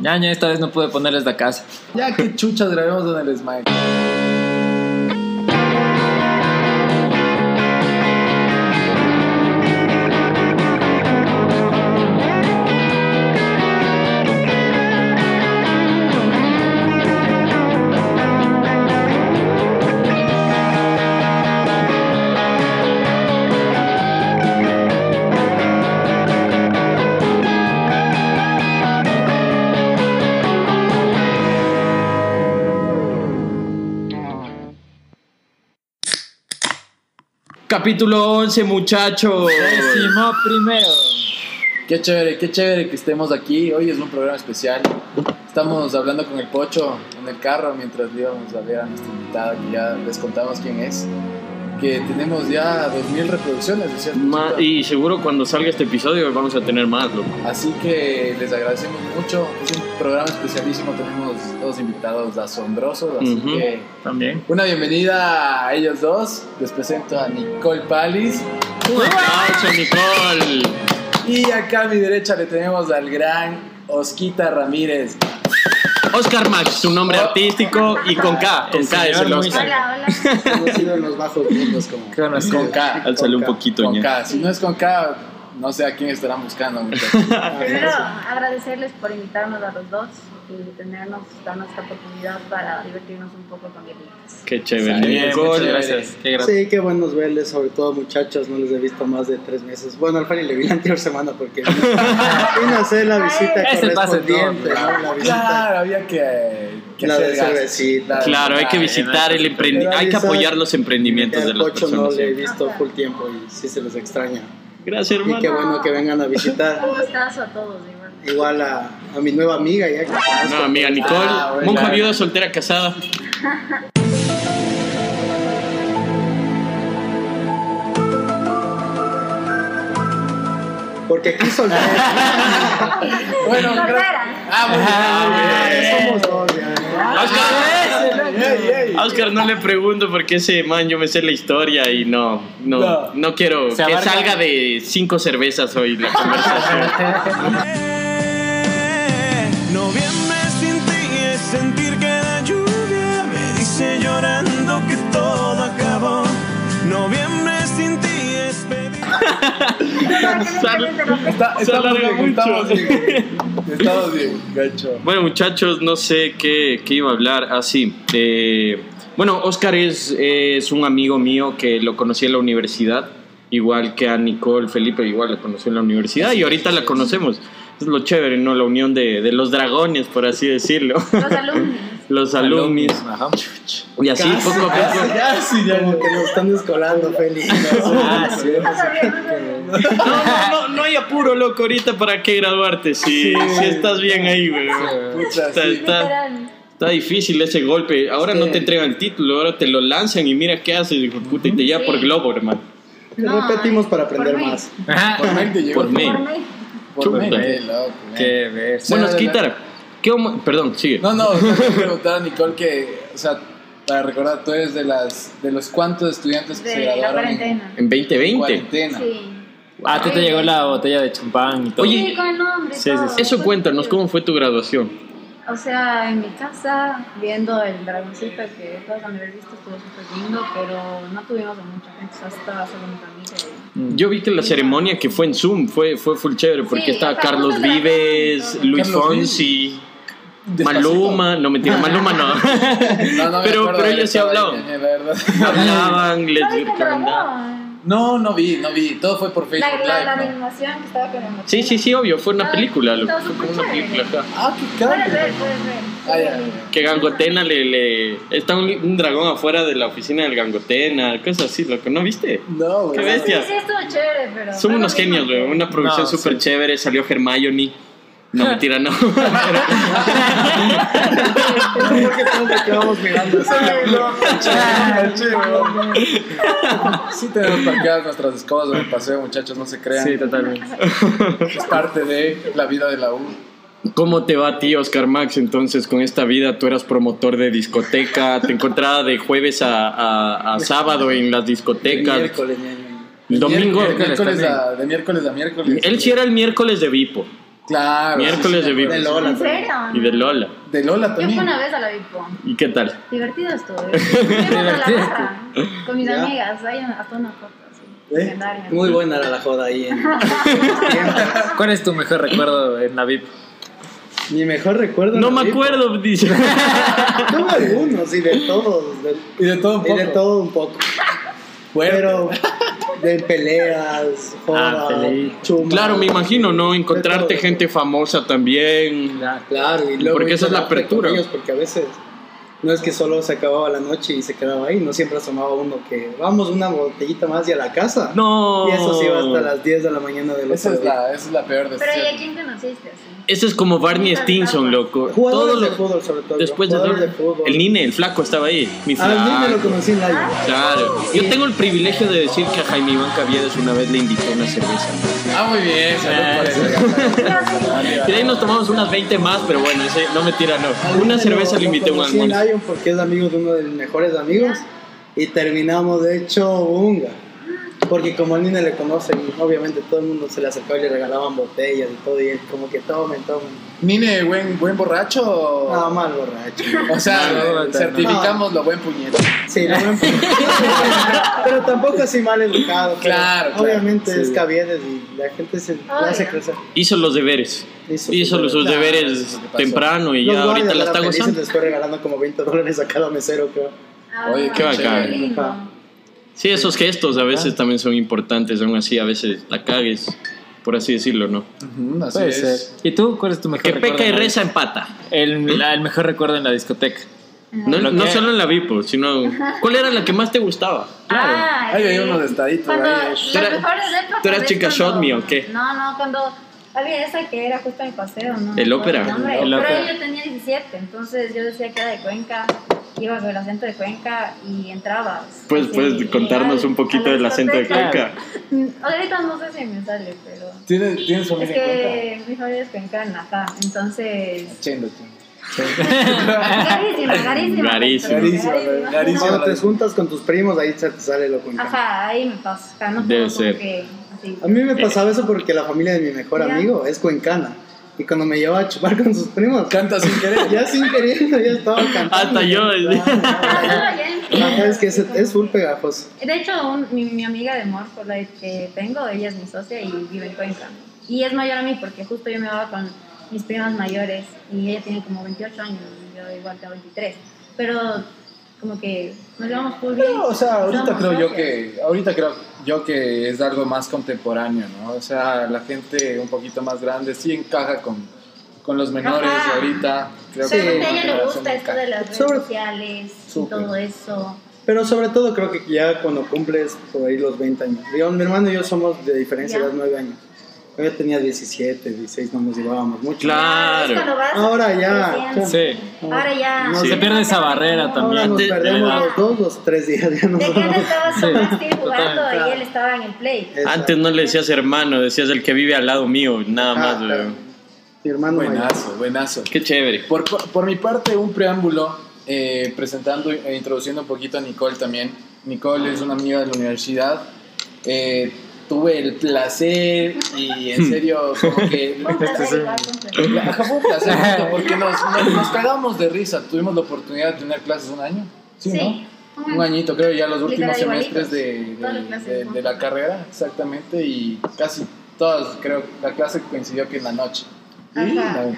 Ñaña, esta vez no pude ponerles la casa. Ya que chuchas grabemos en el Smile. Capítulo 11, muchachos. Décimo primero. Qué chévere, qué chévere que estemos aquí. Hoy es un programa especial. Estamos hablando con el Pocho en el carro mientras íbamos a ver a nuestra invitada, que ya les contamos quién es. Que tenemos ya 2000 reproducciones, ¿es cierto? Ma- y seguro cuando salga este episodio vamos a tener más, loco. Así que les agradecemos mucho. Es un programa especialísimo. Tenemos dos invitados asombrosos. Así que También. una bienvenida a ellos dos. Les presento a Nicole Palis. Un aplauso, Nicole. Y acá a mi derecha le tenemos al gran Osquita Ramírez. Oscar Max, su nombre Oh. artístico y con K, con El K es el. Oscar. Hola, hola. Hemos ido en los bajos mundos como... Qué bueno, Con K. Álzale un Con poquito, Con. K. Si no es con K, no sé a quién estarán buscando. muchachos. Primero, agradecerles por invitarnos a los dos y tenernos, darnos esta oportunidad para divertirnos un poco con guerritas. Qué chévere, Nicole. gracias. Qué gracias. Sí, qué buenos verles, sobre todo muchachos, no les he visto más de tres meses. Bueno, al Fanny le vi la anterior semana porque vino, a hacer la visita el correspondiente, tiempo. ¿no? La visita. Claro, había que, que La hacer de gastos. cervecita. Claro, hay que visitar el emprendi Pero hay que apoyar los emprendimientos de las Pocho no personas. le he visto full tiempo y sí se les extraña. Gracias, Y hermano. qué bueno que vengan a visitar. Un gustazo a todos, igual. Igual a, a mi nueva amiga ya que conozco. No, amiga Nicole, Ah, bueno. monja viuda, soltera, casada. Porque aquí son... Bueno, Soltera. Ah, bien. Ah, somos dos ya. ¿no? Oscar, a no le pregunto porque ese man yo me sé la historia y no, no, No. no quiero Se que abarca- salga de cinco cervezas hoy la conversación. Noviembre Está- Se estamos alarga bien, mucho. estamos bien. Estamos bien, gacho. Bueno, muchachos, no sé qué, qué iba a hablar así. bueno, Oscar es, es un amigo mío que lo conocí en la universidad, igual que a Nicole Felipe, igual la conocí en la universidad y ahorita la conocemos. Es lo chévere, ¿no? La unión de, de los dragones, por así decirlo. Los alumnos. Los alumnis. Ajá. Y así Casi, poco a casi, poco. ya, sí, ya, como que nos están descolando, Feli. Ah, sí. No no. No, no, no, no hay apuro, loco, ahorita para qué graduarte. Si, si estás bien ahí, güey. Pucha, Está, sí. está- está difícil ese golpe. Ahora no te entregan el título, ahora te lo lanzan y mira qué haces, hijo puta, y te lleva Sí. por globo, hermano. No, Repetimos para por aprender mí. más. Por mente llegó. Por mí. Por mí. Por. Qué ver. Bueno, Sí, Skitar, ¿qué homo- Perdón, sigue. No, no, preguntar a Nicole que, o sea, para recordar, tú eres de las de los cuantos estudiantes que se De la graduaron en, cuarentena. En 2020. cuarentena. Sí. Ah, ti te llegó la botella de champán y todo. Oye, Sí, con el nombre. y Sí, sí, todo. sí. Eso cuéntanos, ¿cómo fue tu graduación? O sea, en mi casa, viendo el dragoncito que todos han haber visto, estuvo súper lindo, pero no tuvimos a mucha gente, o sea, estaba solo mi familia. y- Yo vi que la ceremonia que fue en Zoom fue, fue full chévere porque Sí, estaba Carlos Vives. Luis Fonsi, Despacito. Maluma, no mentira, Maluma no. No, no me Pero- pero ellos sí hablaban. verdad. Hablaban, les ¿No? No, no vi, no vi. Todo fue por Facebook La, la, la animación que estaba con el Sí, sí, sí, obvio, fue una Ah, película, estaba fue como una película acá. Ah, qué Puedes caro. ver, puedes ver. Ah, ya. Que Gangotena le, le... Está un, un dragón afuera de la oficina del Gangotena, cosas así, loco, ¿no viste? No, güey. Qué Sí, bestia. sí, estuvo chévere, pero... Son unos lo genios, güey, una producción No, súper sí. chévere, salió Hermione. No, mentira, no. Es porque todos nos quedamos mirando. Sí tenemos parqueadas nuestras escobas en el paseo, muchachos, no se crean. Sí, totalmente. Es parte de la vida de la U. ¿Cómo te va a ti, Oscar Max? Entonces, con esta vida, tú eras promotor de discoteca, te encontraba de jueves a, a- a sábado en las discotecas. Miércoles. El domingo, De miércoles, a, de miércoles a miércoles. él sí era el miércoles de Vipo. Claro. Miércoles de VIP. De Lola. ¿En serio? Y de Lola. De Lola Yo fui también. una vez a la Vipo. ¿Y qué tal? Divertido estuvo. Barra con mis Ya. amigas. Una- hasta una foto así. ¿Eh? Muy buena era la joda ahí. En... ¿Cuál es tu mejor recuerdo en la VIP? Mi mejor recuerdo. No en la me acuerdo, dice. Tuve algunos y de todos. de- Y de todo un y poco. de todo un poco. Pero de peleas, Ah, joda, chuma. Claro, me imagino, ¿no? Encontrarte De gente famosa también. Claro, y luego Porque esa es la apertura. ellos, porque a veces no es que solo se acababa la noche y se quedaba ahí, no siempre asomaba uno que vamos una botellita más y a la casa. No. Y eso sí va hasta las 10 de la mañana Esa es día. la, esa es la peor Pero ¿y a quién conociste así? Ese es como Barney Stinson, loco. Jugadores Todo de lo- fútbol sobre todo. Después de de fútbol. El Nine, el flaco, estaba ahí. Mi Ah, el niño lo flaco. conocí en la Claro. Yo tengo el privilegio de decir que a Jaime Iván Caviedes una vez le invitó una cerveza. Ah, muy bien. Salud eso. Y de ahí nos tomamos unas 20 más, pero bueno, ese, no me tira, no. Una cerveza le invité a un almuerzo. Porque es amigo de uno de mis mejores amigos y terminamos de hecho unga. Porque como al niño le conocen, obviamente todo el mundo se le acercaba y le regalaban botellas y todo, y él como que tomen, tomen. Nine, buen, buen borracho. o- Nada mal borracho. O sea, No, no, certificamos lo buen puñete. Sí, lo ven- pero tampoco así mal educado. Claro, claro, Obviamente sí. es Caviedes y la gente se le hace Obvio. crecer. Hizo los deberes. Hizo Hizo sus los sus Claro, deberes temprano y Los ya ahorita la está gozando. les fue regalando como 20 dólares a cada mesero, creo. Ah, Oye, qué bacán. Sí, esos gestos a veces también son importantes, aún así a veces la cagues, por así decirlo, ¿no? Ujú, así Puede es. ser. ¿Y tú cuál es tu mejor Que recuerdo? peca y en la reza empata. El, la- el mejor recuerdo en la discoteca. No, Lo no que- solo en la Vipo, sino... ¿Cuál era la que más te gustaba? Ah, Ahí hay sí. unos estaditos Cuando ahí. las ¿Tú eras- mejores épocas tú eras es chica cuando- shot me o qué? No, no, cuando había esa que era justo en el paseo, ¿no? El ópera. nombre, El pero ópera. yo tenía 17, entonces yo decía que era de Cuenca, iba con el acento de Cuenca y entrabas. Pues puedes contarnos un poquito del acento de. Cuenca. Ahorita no sé si me sale, pero... ¿Tienes, ¿Tienes Es familia en Cuenca? que mi familia es cuencana, ajá, entonces... Chendo. Garísima. Garísima, garísima. Cuando te juntas con tus primos, ahí se te sale lo cuenta. Ajá, ahí me pasa. No Debe ser. que así. A mí me pasaba eso porque la familia de mi mejor Ya. amigo es cuencana. Y cuando me llevaba a chupar con sus primos, Canta sin querer. ya sin queriendo, ya estaba cantando. Hasta yo. Ya Ajá, es que es, es full pegajoso. De hecho, un- mi, mi amiga de amor por la que tengo, ella es mi socia y vive en Cuenca. Y es mayor a mí porque justo yo me iba con mis primas mayores y ella tiene como 28 años y yo igual tengo 23. Pero como que nos llevamos full bien. No, o sea, ahorita creo yo que, ahorita creo yo que es algo más contemporáneo, ¿no? O sea, la gente un poquito más grande sí encaja con, con los menores Ajá. ahorita. Creo Pero que a la ella le gusta esto de las redes Sobre- sociales y todo eso. Pero sobre todo creo que ya cuando cumples por ahí los 20 años. Digamos, mi hermano y yo somos de diferencia de 9 años. Yo tenía 17, 16, no nos llevábamos mucho. Claro. Ahora ya. Sí. Ahora ya. No, Se pierde esa barrera Ahora también. nos de- de perdemos los dos, los tres días. Ya nos De que él vamos. estaba Sí. con Steve jugando Totalmente. y él estaba en el play. Exacto. Antes no le decías hermano, decías el que vive al lado mío, nada Ah, más. Mi hermano mayor. Buenazo, buenazo. Qué chévere. Por, por mi parte, un preámbulo eh, presentando e introduciendo un poquito a Nicole también. Nicole es una amiga de la universidad. Eh, tuve el placer y en serio, como que. Un placer fue un placer porque nos, nos, nos cagamos de risa. Tuvimos la oportunidad de tener clases un año. Sí, Sí. ¿no? Un añito, creo, ya los últimos Literal, semestres de, de, clases, de- ¿no? de la carrera, exactamente, y casi todas, creo, la clase coincidió que en la noche. Ajá. Y la.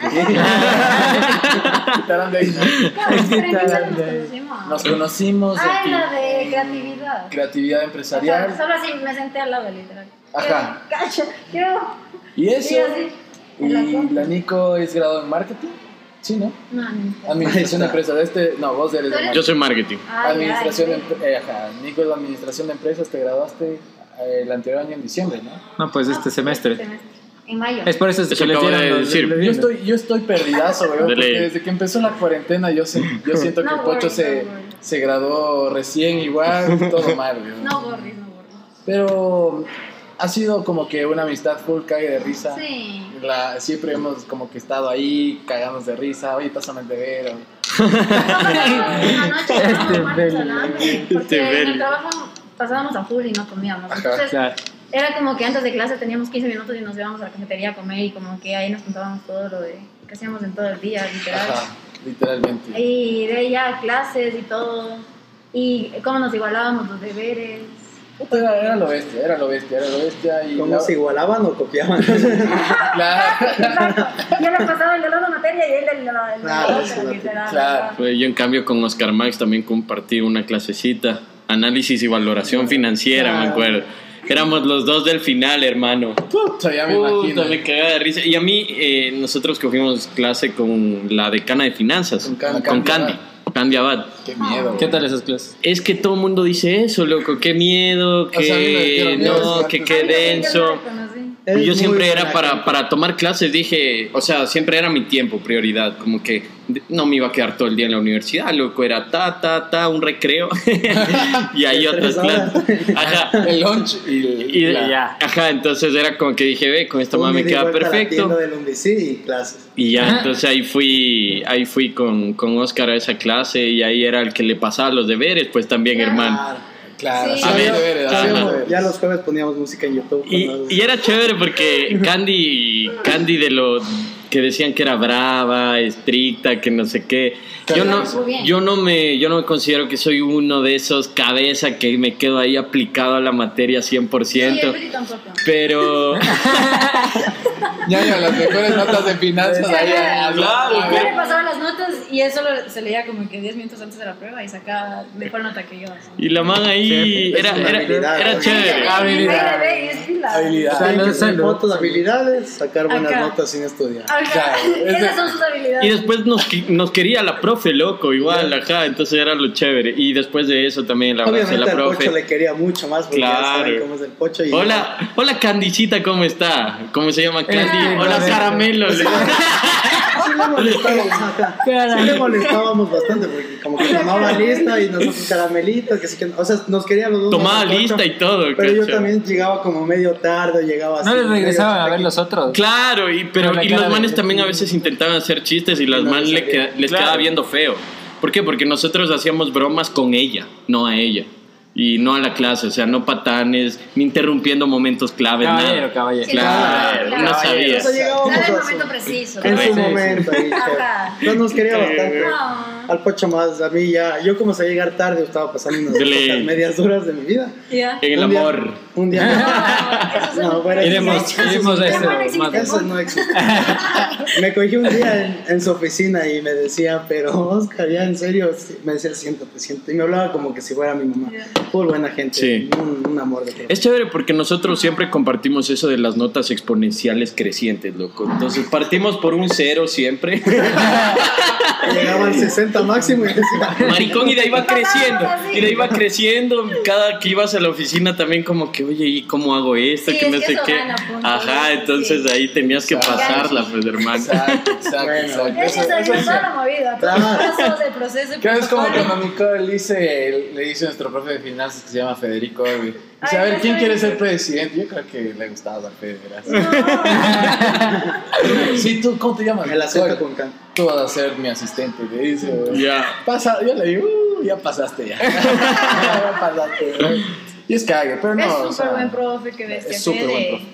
Quitaron de ahí. Claro, pero ¿en qué nos conocimos? Nos conocimos Ah, de la creatividad. creatividad O sea, empresarial. solo así me senté al lado, literal. Ajá. Cacha, quiero. Y eso. Y la Y la Nico es graduada en marketing. Sí, ¿no? No, ni Administración de empresas. Este, no, vos eres ¿Tú de? Yo soy marketing. Ay, Administración de eh, ajá. Nico es de Administración de Empresas. Te graduaste eh, el anterior año en diciembre, ¿no? No, pues este semestre. En mayo. Es por eso Eso que les de dieron los- decir. les Yo dieron. estoy, yo estoy perdidazo, weón, porque desde que empezó la cuarentena yo, sé- yo siento que No Pocho worries, se, no se graduó recién igual, todo mal, weón. No borres, no borres. Pero ha sido como que una amistad full cague de risa. Sí. La, siempre hemos como que estado ahí, cagamos de risa, oye, pásame el deber. o- Una noche estábamos Este Este Porque en el trabajo pasábamos a full y no comíamos. Ajá. Entonces, Claro. Era como que antes de clase teníamos 15 minutos y nos íbamos a la cafetería a comer y como que ahí nos contábamos todo lo de que hacíamos en todo el día, literal. Ajá, literalmente. Y de ahí ya clases y todo. Y cómo nos igualábamos los deberes. Puta, Era, era lo bestia, era lo bestia, era lo bestia. Y ¿Cómo la- se igualaban o copiaban? la- Exacto. Yo le pasaba el de la materia y él el de la, el Claro, otra, literal. claro. Pues yo en cambio con Oscar Max también compartí una clasecita, análisis y valoración financiera, me acuerdo. Éramos los dos del final, hermano. Puta, ya me Puta, imagino. me cagaba de risa. Y a mí, eh, nosotros cogimos clase con la decana de finanzas, Con con, Candy. Candy, Candy Abad. Qué miedo. ¿Qué tal esas clases? Es que todo el mundo dice eso, loco, qué miedo, que sea, a mí me dieron miedo no, esos que qué denso. Es Y yo siempre era para, para tomar clases, dije, o sea, siempre era mi tiempo, prioridad, como que no me iba a quedar todo el día en la universidad, loco, era ta, ta, ta, un recreo, y ahí otras clases. Ajá. El lunch y, Y la- ya. Ajá, entonces era como que dije, ve, con esta mamá me y queda la perfecto. del y clases. Y ya, Ajá. entonces ahí fui, ahí fui con, con Oscar a esa clase y ahí era el que le pasaba los deberes, pues también, Claro. hermano. Claro, Sí. deberes. ya los jueves poníamos música en YouTube. Y, y era chévere porque Candy, Candy de lo que decían que era brava, estricta, que no sé qué. Yo no, yo no me, yo no me considero que soy uno de esos cabeza que me quedo ahí aplicado a la materia 100%. Sí, el Willy tampoco. pero Ya, ya, las mejores notas de finanzas Sí, ahí. claro, a- a- a- Yo le pasaba las notas y solo se leía como que 10 minutos antes de la prueba y sacaba mejor nota que yo. así. y la man ahí Sí, era, era, habilidad, era chévere. Habilidad. Fotos, habilidades, sacar buenas Acá. notas sin estudiar. Ajá, Esas son sus habilidades. Y después nos, nos quería la profe, loco, igual, ajá, entonces era lo chévere. Y después de eso también la Obviamente la profe. Pocho le quería mucho más porque ya Claro. saben cómo es el Pocho. Y Hola, hola Candicita, ¿cómo está? ¿Cómo se llama Candy? Eh, hola Caramelo. Sí le molestábamos, ajá. Sí le molestábamos bastante porque como que tomaba lista y nosotros caramelitos, que sí que, o sea, nos quería los dos. Tomaba Pocho, lista y todo. Pero yo también llegaba como medio tarde, llegaba así. ¿No les regresaban a ver aquí. los otros? Claro, y, pero, y los cara manes también a veces intentaban hacer chistes y las No les le queda- les Claro. quedaba viendo feo. ¿Por qué? Porque nosotros hacíamos bromas con ella, no a ella. Y no a la clase, o sea, no patanes, ni interrumpiendo momentos claves, Caballero, nada. caballero. Sí, Claro, claro. no sabía. O sea, llegábamos Cada a momento preciso. en su momento. ahí. No nos quería bastante. No. Al Pocho más, a mí ya, yo como sabía llegar tarde, estaba pasando unas medias duras de mi vida. En el día- amor. un día. No, bueno, Iremos, Esos- iremos a esos eso no existen. más Eso no existe. Me cogí un día en, en su oficina y me decía, pero Oscar, ya en serio, me decía, siéntate, siéntate. Y me hablaba como que si fuera mi mamá. Full buena gente, Sí. un, un amor de Es chévere porque nosotros siempre compartimos eso de las notas exponenciales crecientes, loco. Entonces partimos por un cero siempre. Llegaba al 60 máximo y decía, Maricón, y de ahí va creciendo. Y de ahí va creciendo. Cada que ibas a la oficina también como que, oye, ¿y cómo hago esto? Sí, que es no que sé eso qué. Ajá, entonces Sí. ahí tenías que Exacto. pasarla, pues, hermano. Exacto, exacto, Bueno. exacto. Eso- eso- toda la movida, todos Claro. los pasos del proceso. Creo que es como cuando Nicole le dice, le dice a nuestro profe de finanzas que se llama Federico. A ver, ¿quién quiere ser presidente? Yo creo que le gustaba a Fede, gracias. No. Sí, ¿tú cómo te llamas? me la acepta Nicole. con can. Tú vas a ser mi asistente, le dice. Ya. Pasa, yo le digo, uh, ya pasaste ya. ya pasaste. Y es cague, pero no. es o súper sea, buen profe que bestia. Es súper buen profe.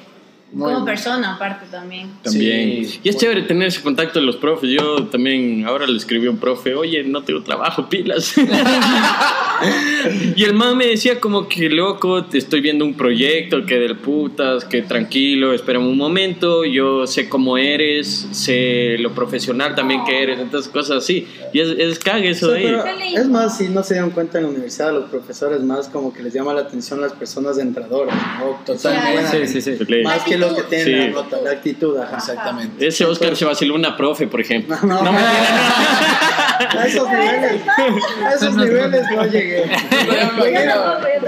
Muy Como bien. persona, aparte también. También. Sí, y es chévere tener ese contacto de los profes. Yo también ahora le escribí a un profe, oye, no tengo trabajo, pilas. y el man me decía como que, loco, te estoy viendo un proyecto, que del putas, que tranquilo, espérame un momento, yo sé cómo eres, sé lo profesional también que eres, entonces cosas así. Y es, es cague eso Sí, de ahí. es más, si no se dieron cuenta en la universidad, los profesores más como que les llama la atención las personas entradoras, ¿no? Totalmente. Sí, sí, sí. Más que los que tienen Sí. la la actitud, ajá. Exactamente. Ese Oscar se vaciló una profe, por ejemplo. No, no, a esos niveles, a esos niveles no llegué. Llegué,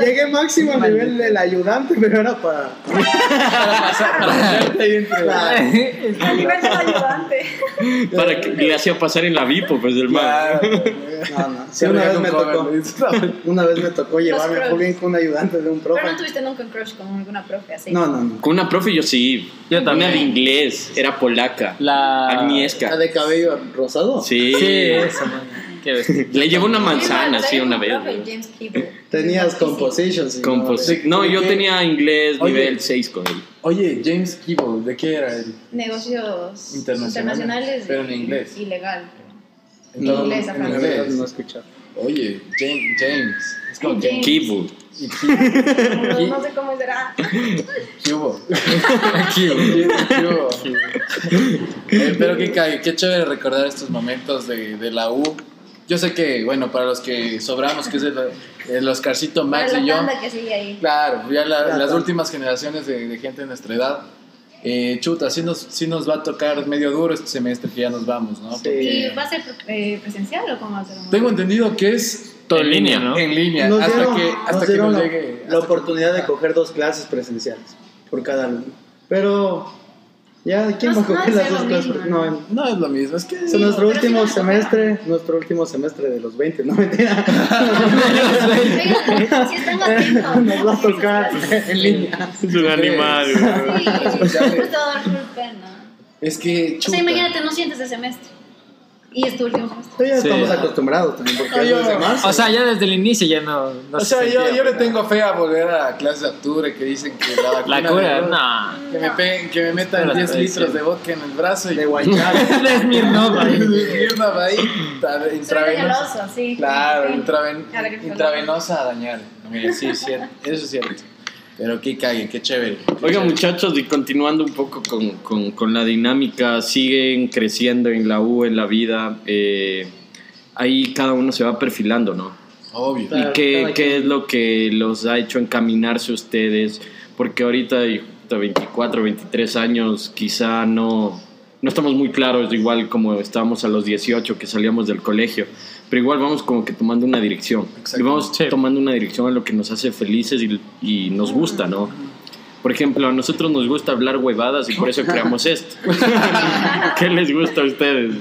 llegué máximo al nivel del ayudante, pero era para. Claro. A nivel del ayudante. Para que le hacía pasar en la Vipo, pues del. Claro. No, no. Sí, una vez me tocó. Una vez me tocó llevarme a. Julián con un ayudante de un profe. Pero no tuviste nunca un crush con alguna profe así. No, no, no. Con una profe yo sí. Yo también. Una de inglés, era polaca. La... ¿La Agnieszka. de cabello rosado? Sí. Sí, eso, Le llevo una Sí, manzana, sí, una un vez. Tenías Sí, sí. compositions. Compos- No, yo tenía inglés Oye. nivel 6 con él. Oye, James Keeble, ¿de qué era él? Negocios Internacionales, internacionales. pero en inglés. Ilegal. No, En inglés, en verdad no he escuchado. Oye, James, James. Es como. James. Kibu. ¿Y qué- No, sé cómo será. ¿Qué hubo? ¿Qué hubo? ¿Qué hubo? Eh, pero qué, qué chévere recordar estos momentos de, de la U. Yo sé que, bueno, para los que sobramos, que es el, el Oscarcito Max Para y la yo, tanda que sigue ahí. claro, ya la- Claro. las últimas generaciones de, de gente de nuestra edad, eh, chuta, sí nos, sí nos va a tocar medio duro este semestre que ya nos vamos, ¿no? Sí. ¿Y va a ser eh, presencial o cómo va a ser? Tengo entendido que es Todo en línea, ¿no? en línea, Nos hasta dieron, que, nos hasta que nos la, llegue. la que- oportunidad de Ah. coger dos clases presenciales por cada alumno. Pero, ya, ¿quién No- va a coger no las es dos clases? mismo, No, ¿no? Es lo mismo, es que... es nuestro pero último toca. semestre, nuestro último semestre de los 20, no mentira. Oigan, si están atentos. Nos va a tocar en línea. Es un animal, güey. Sí, pena. Es que, O chuta. sea, imagínate, no sientes el semestre. Y es tu último semestre. Ya Sí. estamos acostumbrados también, porque Ah, es yo- desde marzo. O sea, ya desde el inicio ya no. no O se sea, yo, sentía, yo le pero- tengo fe a volver a clase de octubre que dicen que la vacuna... La cura, de- no. Que me, peguen- que me metan Pero 10 sí. litros de vodka en el brazo y... de Guaycari. Es mi Irnos ahí, Soy intravenosa. sí. Claro, Sí. intraven- A ver, intravenosa a dañar. Mira, sí, es cierto. Eso es cierto. Pero qué cague, qué chévere. qué chévere. muchachos, y continuando un poco con, con- con la dinámica, siguen creciendo en la U, en la vida, eh, ahí cada uno se va perfilando, ¿no? Obvio. Claro. ¿Y qué, qué quien. es lo que los ha hecho encaminarse ustedes? Porque ahorita, y justo 24, 23 años, quizá no, no estamos muy claros, igual como estábamos a los 18 que salíamos del colegio, pero igual vamos como que tomando una dirección. Y vamos Sí. tomando una dirección a lo que nos hace felices y, y nos gusta, ¿no? Por ejemplo, a nosotros nos gusta hablar huevadas y por eso creamos esto. ¿Qué les gusta a ustedes?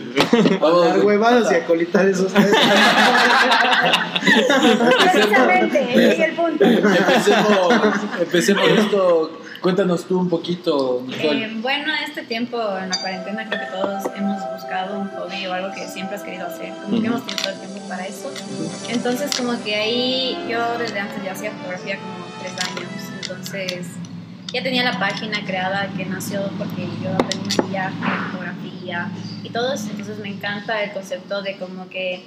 Hablar huevadas y acolitar esos tres. Precisamente, ese es el punto. Empecemos, empecemos esto. Cuéntanos tú un poquito, Nicole. Eh, bueno, este tiempo en la cuarentena creo que todos hemos buscado un hobby o algo que siempre has querido hacer, como que hemos tenido todo el tiempo para eso. Entonces como que ahí yo desde antes ya hacía fotografía como tres años, entonces ya tenía la página creada que nació porque yo aprendí maquillaje, fotografía y todo eso, entonces me encanta el concepto de como que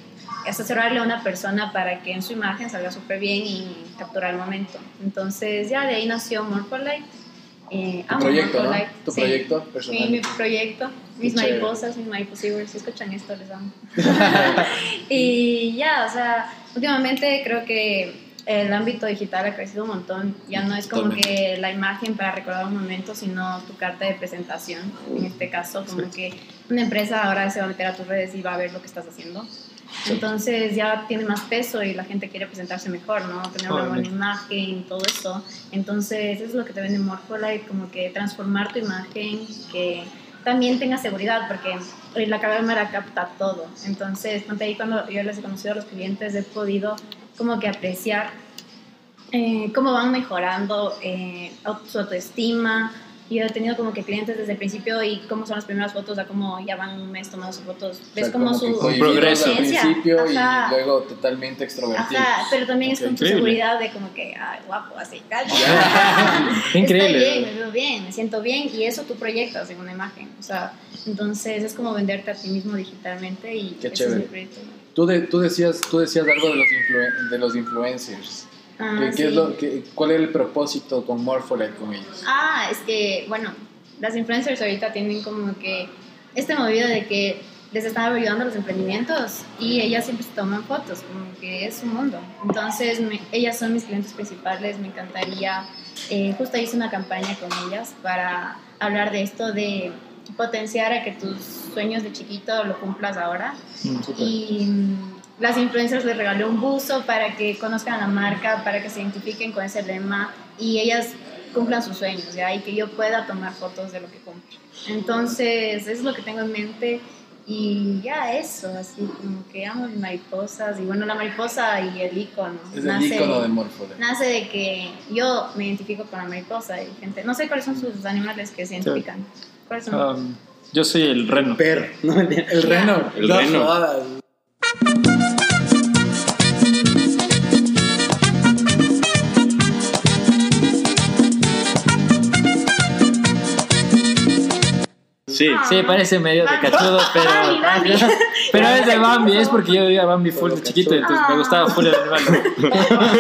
asesorarle a una persona para que en su imagen salga súper bien y capturar el momento. Entonces ya de ahí nació Light. Eh, Tu amo proyecto, Tu sí. proyecto Mi, personal. mi proyecto, mis chévere. mariposas, mis mariposivers, si escuchan esto les amo. y ya, o sea, últimamente creo que el ámbito digital ha crecido un montón. Ya no es como que la imagen para recordar un momento, sino tu carta de presentación. En este caso, como que una empresa ahora se va a meter a tus redes y va a ver lo que estás haciendo. Entonces ya tiene más peso y la gente quiere presentarse mejor, ¿no? Tener una buena imagen, todo eso. Entonces eso es lo que te vende Morpholite, como que transformar tu imagen, que también tenga seguridad, porque la cámara capta todo. Entonces, ahí cuando yo les he conocido a los clientes, he podido como que apreciar eh, cómo van mejorando eh, su autoestima. Yo he tenido como que clientes desde el principio y cómo son las primeras fotos, a cómo ya van un mes tomando sus fotos. O Ves sea, como, como su cohibidos progreso. al principio Ajá. y luego totalmente extrovertido. Ajá, pero también es Ok, con tu seguridad de como que, ay, guapo, así, tal. Increíble. Estoy bien, me veo bien, me siento bien y eso tú proyectas en una imagen. O sea, entonces es como venderte a ti mismo digitalmente y Qué ese chévere. es mi proyecto. Tú, de- tú, decías, tú decías algo de los, de los influencers. Ah, ¿Qué- qué sí. es lo, qué- ¿Cuál era el propósito con Morpholite con ellos? Ah, es que, bueno, las influencers ahorita tienen como que este movido de que les están ayudando a los emprendimientos y ellas siempre se toman fotos, como que es un mundo. Entonces, me- ellas son mis clientes principales, me encantaría, eh, justo hice una campaña con ellas para hablar de esto, de potenciar a que tus sueños de chiquito lo cumplas ahora. Y mm, las influencers les regalé un buzo para que conozcan la marca, para que se identifiquen con ese lema y ellas cumplan sus sueños, ¿ya? Y que yo pueda tomar fotos de lo que cumplo. Entonces, eso es lo que tengo en mente y ya eso, así como que amo mis mariposas y bueno, la mariposa y el icono. Es el icono de Morpholite. nace de que yo me identifico con la mariposa y gente, no sé cuáles son sus animales que se identifican. ¿Cuáles son? Um, yo soy el reno. Perro, no. El reno. El No reno. Sí. Sí, parece medio de cachudo, pero. Bambi, Bambi. Pero es de Bambi, es porque yo veía Bambi full de chiquito, entonces me gustaba full el animal.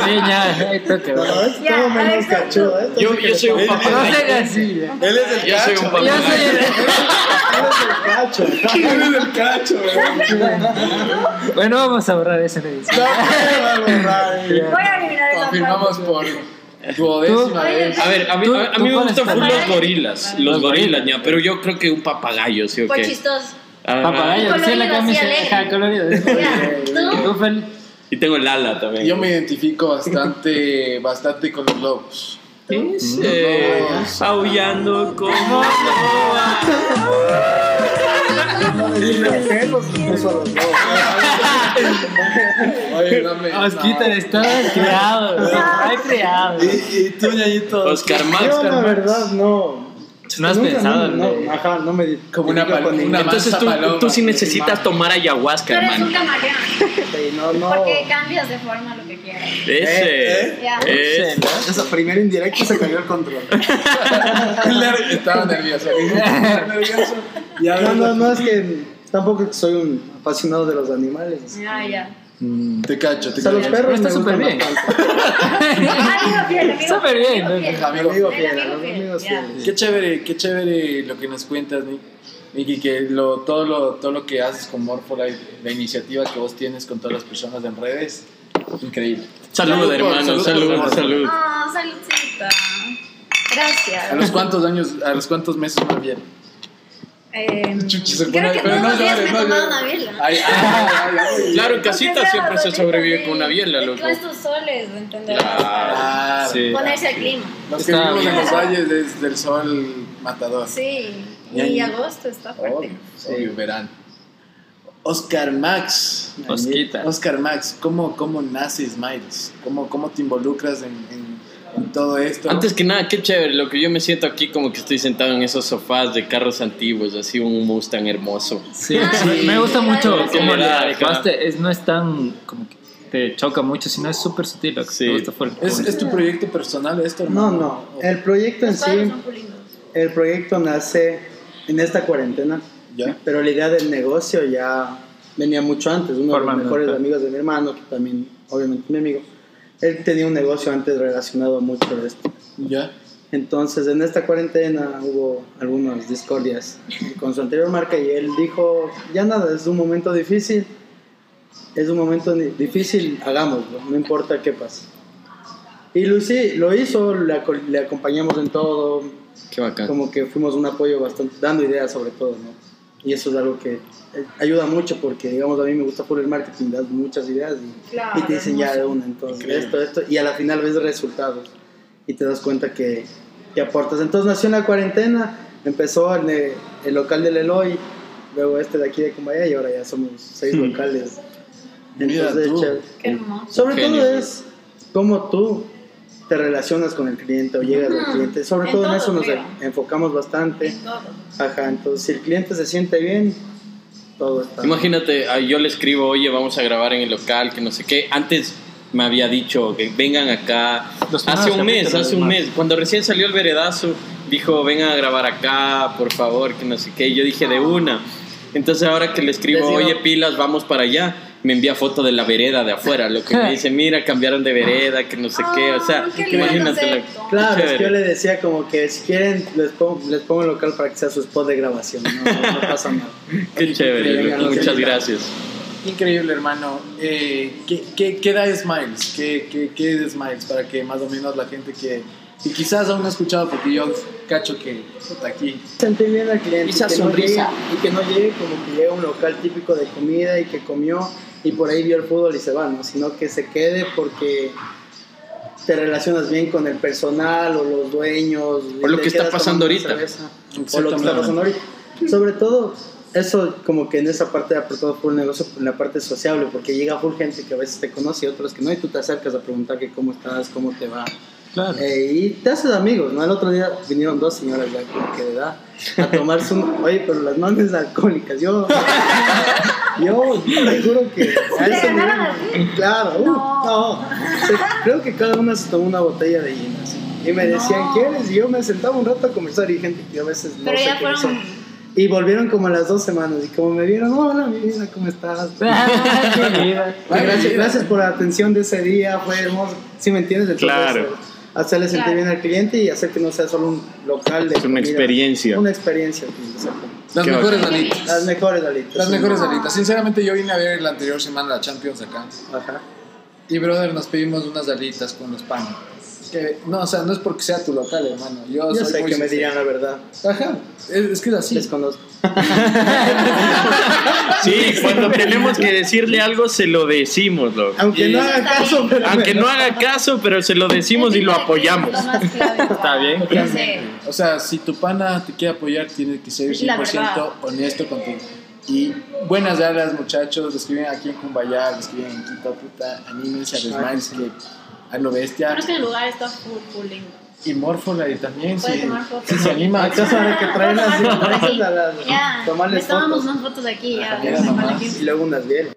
Sí, ya, es todo menos cachudo. ¿eh? Yo, yo soy un Él- No así. Él es el Yo soy un cacho. Yo papagayo. soy el cacho. Él es el cacho. Bueno, vamos a borrar esa edición. Voy a eliminar esa Confirmamos por duodécima vez. A ver, a mí, a, mí me gustan full los gorilas. Los Los gorilas, ya. Pero yo creo que un papagayo, ¿sí o qué? chistoso. Ah, Papagayo, la camisa. sí, alegre. Ajá, colorido. ¿tú? Y tengo el ala también. Yo me identifico bastante, bastante con los lobos. Ese, aullando como loba. No. Oye, dame. Osquita, está creado, está creado. Y, y tú, Ñañito. Oscar Max. Yo, Oscar la verdad, no. No has Nunca, pensado no, en- no, Ajá, no me. Como una identifico con pal- ninguna- una Entonces tú, paloma. tú sí necesitas tomar ayahuasca, eres un hermano. camaleón. Sí, No, no. Porque cambias de forma lo que quieras. Ese. Ya. Ese. Esa primera indirecta se cayó el control. Estaba nervioso. Nervioso. Ya, No, no, no, es que tampoco soy un apasionado de los animales. Ya, ya. Te cacho, te O sea, los cacho. perros está súper bien. Amigo fiel, amigo Súper bien, amigo fiel. Amigo Amigo El fiel. Qué chévere, qué chévere lo que nos cuentas, Nick. Nicky, que lo, todo, lo, todo lo que haces con Morpholife, la iniciativa que vos tienes con todas las personas en redes, increíble. Salud, por- hermano. por Salud, Morpho. salud. Oh, saludcita. ¿A Gracias. los cuántos años, a los cuántos meses más bien? Eh, Chuchi, se creo pone- que pero no me he no tomado llores. una biela. Ay, ay, ay, ay, ay. Claro, en casita siempre se sobrevive con una biela, Es loco. que estos soles, ¿entendés? Claro. Sí. Ponerse al clima. Los que vivimos en los valles desde el sol matador. Sí. Y agosto está fuerte. obvio, verán. Oscar Max. Osquita. Oscar Max, ¿cómo, cómo nace Smiles? ¿Cómo, ¿Cómo te involucras en- en todo esto? Antes que nada, qué chévere. Lo que yo me siento aquí como que estoy sentado en esos sofás de carros antiguos, así un Mustang hermoso. Sí, me- me gusta mucho Sí. cómo Sí. Es, no es tan como que te choca mucho, sino es súper sutil. Lo que Sí. gusta full. ¿Es, ¿Es tu proyecto personal esto, No, hermano? no. El proyecto en sí, el proyecto nace en esta cuarentena, ¿Ya? pero la idea del negocio ya venía mucho antes. Uno de los mejores claro. amigos de mi hermano, que también, obviamente, mi amigo, él tenía un negocio antes relacionado mucho a esto. ¿Ya? Entonces, en esta cuarentena hubo algunas discordias con su anterior marca y él dijo, ya nada, es un momento difícil, es un momento difícil, hagámoslo, no importa qué pase. Y hici- lo hizo, le, aco- le acompañamos en todo, Qué bacán. como que fuimos un apoyo bastante, dando ideas sobre todo, ¿no? Y eso es algo que eh, ayuda mucho porque, digamos, a mí me gusta por el marketing, das muchas ideas y, Claro, y te dicen ya de una, entonces Increíble. esto, esto, y a la final ves resultados y te das cuenta que, que aportas. Entonces nació en la cuarentena, empezó en el, el local del Eloy, luego este de aquí de Cumbaya y ahora ya somos seis locales. Mira Entonces, tú. chévere. Qué hermoso. Sobre Genio. todo es cómo tú te relacionas con el cliente o llegas al cliente. Sobre En todo en todo, eso nos creo. enfocamos bastante. En todo. Ajá, entonces si el cliente se siente bien, todo está Imagínate, ah, yo le escribo, oye, vamos a grabar en el local, que no sé qué. Antes me había dicho que vengan acá. Los Hace un mes, hace un mes. Cuando recién salió el veredazo, dijo, vengan a grabar acá, por favor, que no sé qué. Y yo dije, de una. Entonces ahora que le escribo, oye, pilas, vamos para allá, me envía foto de la vereda de afuera. Lo que me dice, mira, cambiaron de vereda, que no sé qué. O sea, Ah, qué imagínate. lo-. Claro, es que yo le decía como que si quieren les pongo, les pongo el local para que sea su spot de grabación, no, no, no pasa nada. Qué chévere, sé. muchas gracias. Increíble, hermano. Eh, ¿qué, qué, qué da Smiles? ¿Qué, qué, ¿Qué es Smiles? Para que más o menos la gente que, que quizás aún no ha escuchado, porque yo cacho que está aquí. Sentir bien al cliente Esa que no sonrisa. llegue- y que no llegue como que llega a un local típico de comida y que comió y por ahí vio el fútbol y se va, ¿no? Sino que se quede porque te relacionas bien con el personal o los dueños. O lo que está pasando ahorita. cerveza, O lo que está pasando ahorita. Sobre todo, eso como que en esa parte aportado por el negocio, en la parte sociable, porque llega full gente que a veces te conoce y otros que no, y tú te acercas a preguntar que cómo estás, cómo te va. Claro. Eh, y te haces amigos, ¿no? El otro día vinieron dos señoras ya como que de edad a tomarse un... Oye, pero las manos alcohólicas, yo... Yo te juro que... a ¿Le ese nivel- Claro, uh, No. creo que cada una se tomó una botella de gin así. Y me decían, No. ¿quieres? Y yo me sentaba un rato a conversar y gente que a veces no Pero sé fueron. son. Y volvieron como a las dos semanas y como me vieron, hola mi vida, ¿cómo estás? Qué gracias, gracias por la atención de ese día, fue hermoso. ¿Sí me entiendes? Entonces, Claro. hacerle sentir Claro. bien al cliente y hacer que no sea solo un local de Es una comida. experiencia. Una experiencia, pues. Las Qué mejores alitas. Las mejores alitas. Las mejores alitas. Sinceramente, yo vine a ver la anterior semana la Champions acá. Ajá. Y, brother, nos pedimos unas alitas con los panes. Que, no, o sea, no es porque sea tu local, hermano. Yo, Yo soy sé muy que me sincero. dirían la verdad. Ajá. Es, es que es así. Les conozco. Sí, cuando tenemos que decirle algo, se lo decimos, loco. Aunque Y- no haga caso, pero Aunque no haga caso, pero se lo decimos y lo apoyamos. Está bien. O sea, si tu pana te quiere apoyar, tiene que ser La 100% verdad. honesto contigo. Y buenas alas, muchachos. Lo escriben aquí en Cumbayá, lo escriben en Quito, puta. Anímense a Desmiles, que a lo bestia. Pero es que el lugar está full, full lindo. Y Morpholite también, Puedes si, fotos. se anima. ¿Acaso ahora que traen las fotos a las- Ya, tomarles les tomamos fotos? unas fotos aquí, ya. Ya. Y luego unas bien.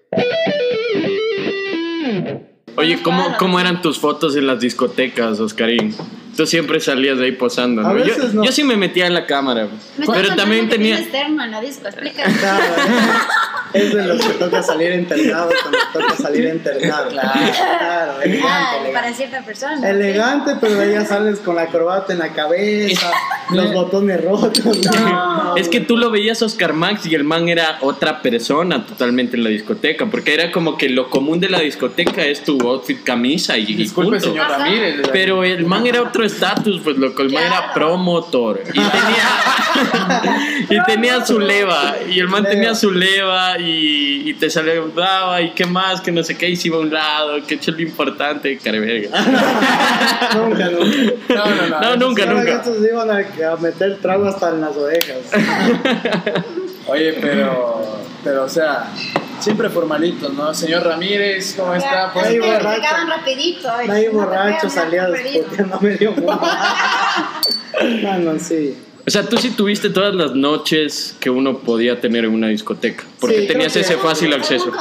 Oye, ¿cómo, ¿cómo eran tus fotos en las discotecas, Oscarín? Tú siempre salías de ahí posando, ¿no? A Yo, veces no. yo sí me metía en la cámara, Me pero también tenía... tienes termo en la disco, explica. Claro, es de los que toca salir internado cuando toca salir internado. Claro, elegante, Ah, elegante. para cierta persona. Elegante, pero de ya sales con la corbata en la cabeza, los botones rotos. No. Es que tú lo veías Oscar Max y el man era otra persona totalmente en la discoteca, porque era como que lo común de la discoteca es tu outfit, camisa y, y Disculpe, punto. señor Ajá. Ramírez. Pero el man era otro estatus, pues loco, el man era Claro. promotor y tenía, y tenía su leva, y el man Leva. tenía su leva y, y te saludaba y qué más, que no sé qué, y se iba a un lado, que hecho lo importante, careverga. nunca, nunca. No, no, no. No, nunca, nunca. estos iban a, a meter trago hasta en las orejas. Oye, pero, pero, o sea, siempre formalitos, ¿no? Señor Ramírez, ¿cómo está? Pues, Ahí borracho. rapidito. ay, Ahí no borracho salía discutiendo medio mundo. No, no, sí. O sea, tú sí tuviste todas las noches que uno podía tener en una discoteca, porque Sí, tenías ese fácil Un acceso.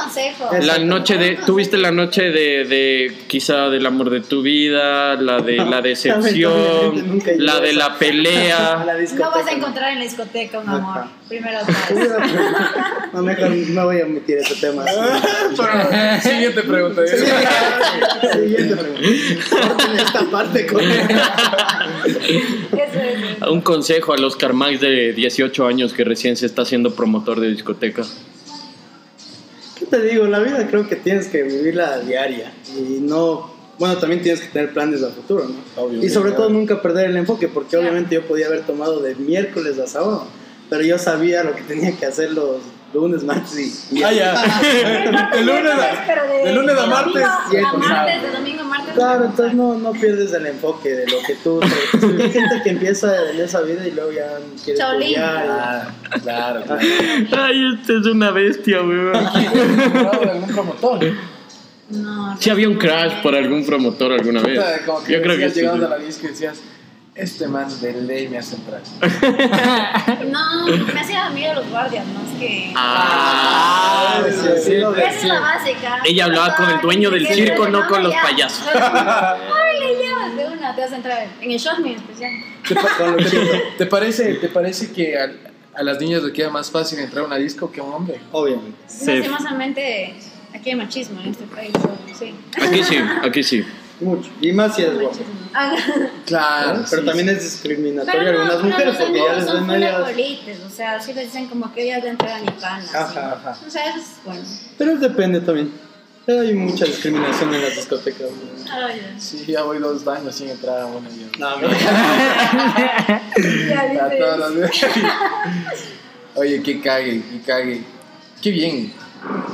La noche de, tuviste la noche de, de quizá del amor de tu vida, la de la lamentablemente decepción, la de la pelea. la No vas a encontrar en la discoteca un amor. Ajá. Primero. No, mejor no voy a omitir ese tema. Pero, siguiente pregunta. Siguiente pregunta. Esta parte con Eso es. Un consejo a los Carmax de 18 años que recién se está haciendo promotor de discoteca. ¿Qué te digo? La vida creo que tienes que vivirla a diaria y no... Bueno, también tienes que tener planes a futuro, ¿no? Y sobre claro. todo nunca perder el enfoque, porque obviamente yo podía haber tomado de miércoles a sábado, pero yo sabía lo que tenía que hacer los lunes, martes y... Ah, ya. De lunes a, de lunes a martes. y A martes, de domingo a martes. Claro, entonces no, no pierdes el enfoque de lo que tú... Hay gente que empieza en esa vida y luego ya quiere estudiar. Ah, claro, claro. Ay, este es una bestia, weón. ¿Comprado algún promotor? No, Si había un crash por algún promotor alguna vez. Como que Yo creo que decías, sí. llegando a la disco y decías, este man de ley me hace entrar. no, me hacía amigo de los guardias, es que. Ah, sí, sí, lo Esa es la básica. Ella hablaba con el dueño del circo, no con los ya. payasos. Ay, le llevas de una, te vas a entrar en el shot, mi especial. ¿Te, pa- te- te parece, ¿Te parece que a, a las niñas les queda más fácil entrar a una disco que a un hombre? Obviamente. Sí. Lastimosamente, aquí hay machismo en este país, sí. Aquí sí, aquí sí. Mucho. Y más si es guapo. Ah, Claro. Pero sí, también sí. es discriminatorio Pero a no, algunas no, mujeres no, porque no, ya les ven medias... o sea, sí les dicen como que ellas le entregan y panas. Ajá, ajá. O sea, eso es bueno. Pero depende también. Pero hay mucha discriminación en las discotecas. güey. Ay, Sí, ya voy dos años sin entrar a una yo. No, veces. Oye, que cague, que cague. Qué bien.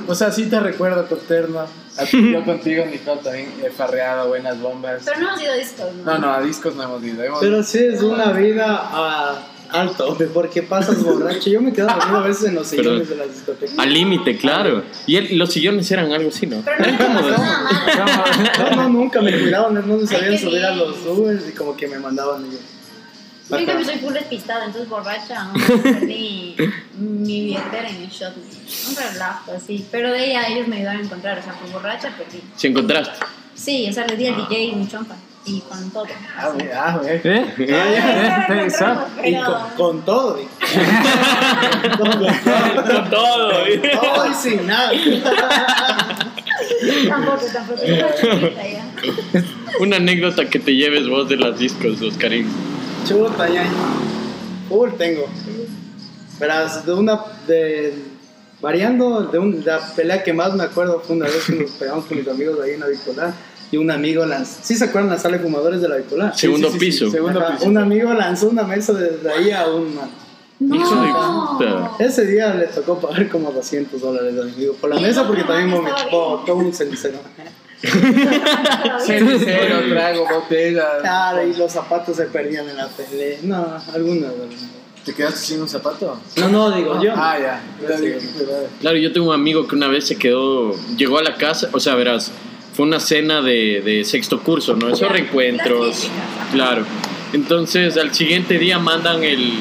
O sea, sí te recuerdo, Coterno. A ti, Yo contigo, Nicole, también he farreado buenas bombas. Pero no hemos ido a discos, ¿no? No, no, a discos no hemos ido. Hemos- Pero sí es una vida a alto, porque pasas borracho. Yo me quedo dormido a veces en los Pero- sillones de las discotecas. Al límite, claro. Y los sillones eran algo así, ¿no? Pero no cómodos. No, no, nunca me cuidaban, no me sabían subir a los Ubers y como que me mandaban. y yo, cambio Ajá. soy full despistada, entonces borracha, no perdí mi billetera en el shot. Un relajo así. Pero de ella ellos me ayudaron a encontrar, o sea, por borracha perdí. Si encontraste. Sí, o sea, le di al DJ un chompa y con todo. Ah, güey, ah, güey. ¿Eh? Ya ¿Eh? encontramos, Y con, con todo. y- Con todo. ¿eh? Todo y sin nada. Tampoco, tampoco. Una anécdota que te lleves vos de las discos, Oscarín. Chuta, ya. Full tengo. Verás, de una. De, variando, de, un- de la pelea que más me acuerdo fue una vez que nos pegamos con mis amigos ahí en la bipolar. Y un amigo lanzó. ¿Sí se acuerdan la sala de fumadores de la bipolar? Segundo sí, sí, piso. segundo Ajá, piso. Un amigo lanzó una mesa desde ahí a de No. Ese día le tocó pagar como 200 dólares al amigo por la ¿Y mesa porque también me todo un cenicero. Cenicero, trago, botella. Claro, y los zapatos se perdían en la pelea. No, algunas. algunas. ¿Te quedaste sin un zapato? No, no, digo yo. Ah, ya. Claro, yo tengo un amigo que una vez se quedó, llegó a la casa, o sea, verás, fue una cena de, de sexto curso, ¿no? Esos reencuentros. Claro. Entonces, al siguiente día mandan el,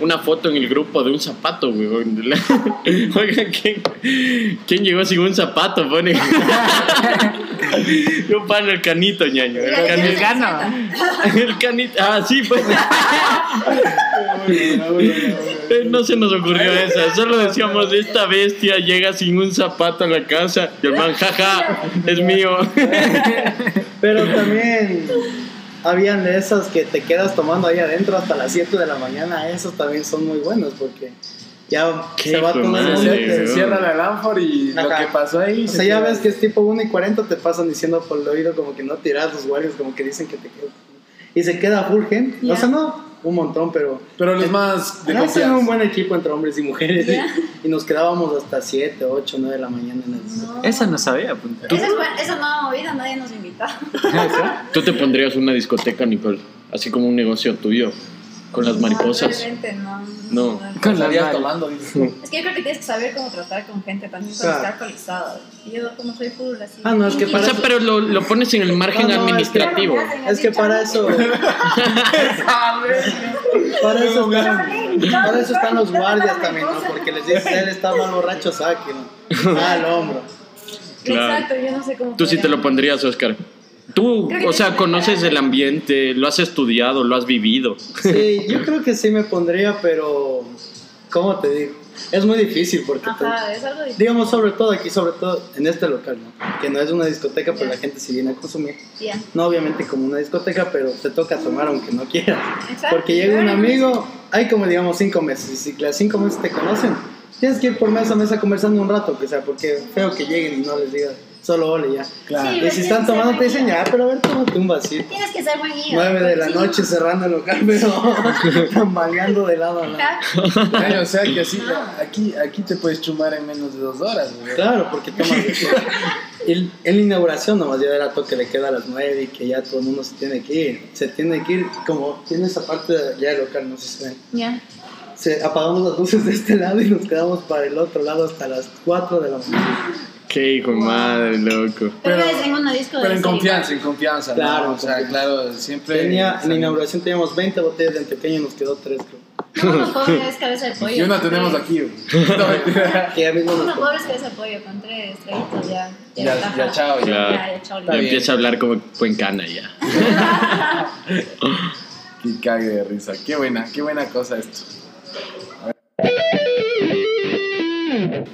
una foto en el grupo de un zapato, güey. Oigan, ¿quién, ¿quién llegó sin un zapato? Pone. Yo pano el canito, ñaño. El canito. Cano. El canito. Ah, sí, pues. Eh, No se nos ocurrió esa, solo decíamos, esta bestia llega sin un zapato a la casa y el man, jaja, es mío. Pero también habían de esas que te quedas tomando ahí adentro hasta las 7 de la mañana. Esos también son muy buenos porque ya Qué se va todo el mundo. Se, cierra la lámpara y lo que pasó ahí. O se sea, ya ves que es tipo 1 y 40, te pasan diciendo por el oído como que no tiras los guardias, como que dicen que te quedas. Y se queda full gente. O sea, no un montón, pero. Pero los más de un buen equipo entre hombres y mujeres. Y nos quedábamos hasta 7, 8, 9 de la mañana en el. No. Esa no sabía, punta. Esa, es esa nueva movida nadie nos invitó. Tú te pondrías una discoteca, Nicole, así como un negocio tuyo, con las mariposas. Realmente no. No. Con las manos. tomando. Es que yo creo que tienes que saber cómo tratar con gente también cuando Claro. está alcoholizado. Y yo como soy full así. Ah, no, es que O para sea, pero lo, lo pones en el margen No, no, es que- administrativo. Es que para eso. para eso están, para eso están los guardias también, ¿no? Porque les dices, él está mal borracho, saque, ¿no? Ah, al hombro. Claro. Exacto, yo no sé cómo. Tú sí te lo pondrías, Oscar. Tú, o sea, conoces el ambiente, lo has estudiado, lo has vivido. Sí, yo creo que sí me pondría, pero. ¿Cómo te digo? Es muy difícil porque. te- Ajá, es algo difícil. digamos, sobre todo aquí, sobre todo en este local, ¿no? Que no es una discoteca, pero Ya. la gente sí viene a consumir. Ya. No, obviamente, como una discoteca, pero te toca tomar aunque no quieras. Exacto. Porque llega un amigo, hay como digamos cinco meses, y si las cinco meses te conocen, tienes que ir por mesa a mesa conversando un rato, que sea, porque feo que lleguen y no les digas solo ole ya. Claro. Sí, Y si están tomando te dicen ya, pero a ver, tómate un vasito. Tienes que ser buen guía. Nueve de la Sí. noche cerrando el local, pero tambaleando de lado a lado. Ay, o sea que así, aquí, aquí te puedes chumar en menos de dos horas. güey. Claro, porque tomas. El- en la inauguración nomás ya era toque le queda a las nueve y que ya todo el mundo se tiene que ir. Se tiene que ir, como tiene esa parte de ya el local, no sé si ven. Ya. Se, apagamos las luces de este lado y nos quedamos para el otro lado hasta las 4 de la mañana. Qué hijo madre, loco. Pero, en disco Pero confianza, en confianza. ¿no? Claro, O sea, claro, siempre. Tenía, en la inauguración teníamos 20 botellas de antioqueño y nos quedó 3, creo. No, unos pobres cabeza de pollo. Y una tenemos aquí. No, mentira. Que ya mismo nos pobres cabeza de pollo con tres traguitos ya. Ya, está. ya, chao, ya. Ya, ya, chao. Ya empieza a hablar como buen cana ya. Qué cague de risa. Qué buena, qué buena cosa esto.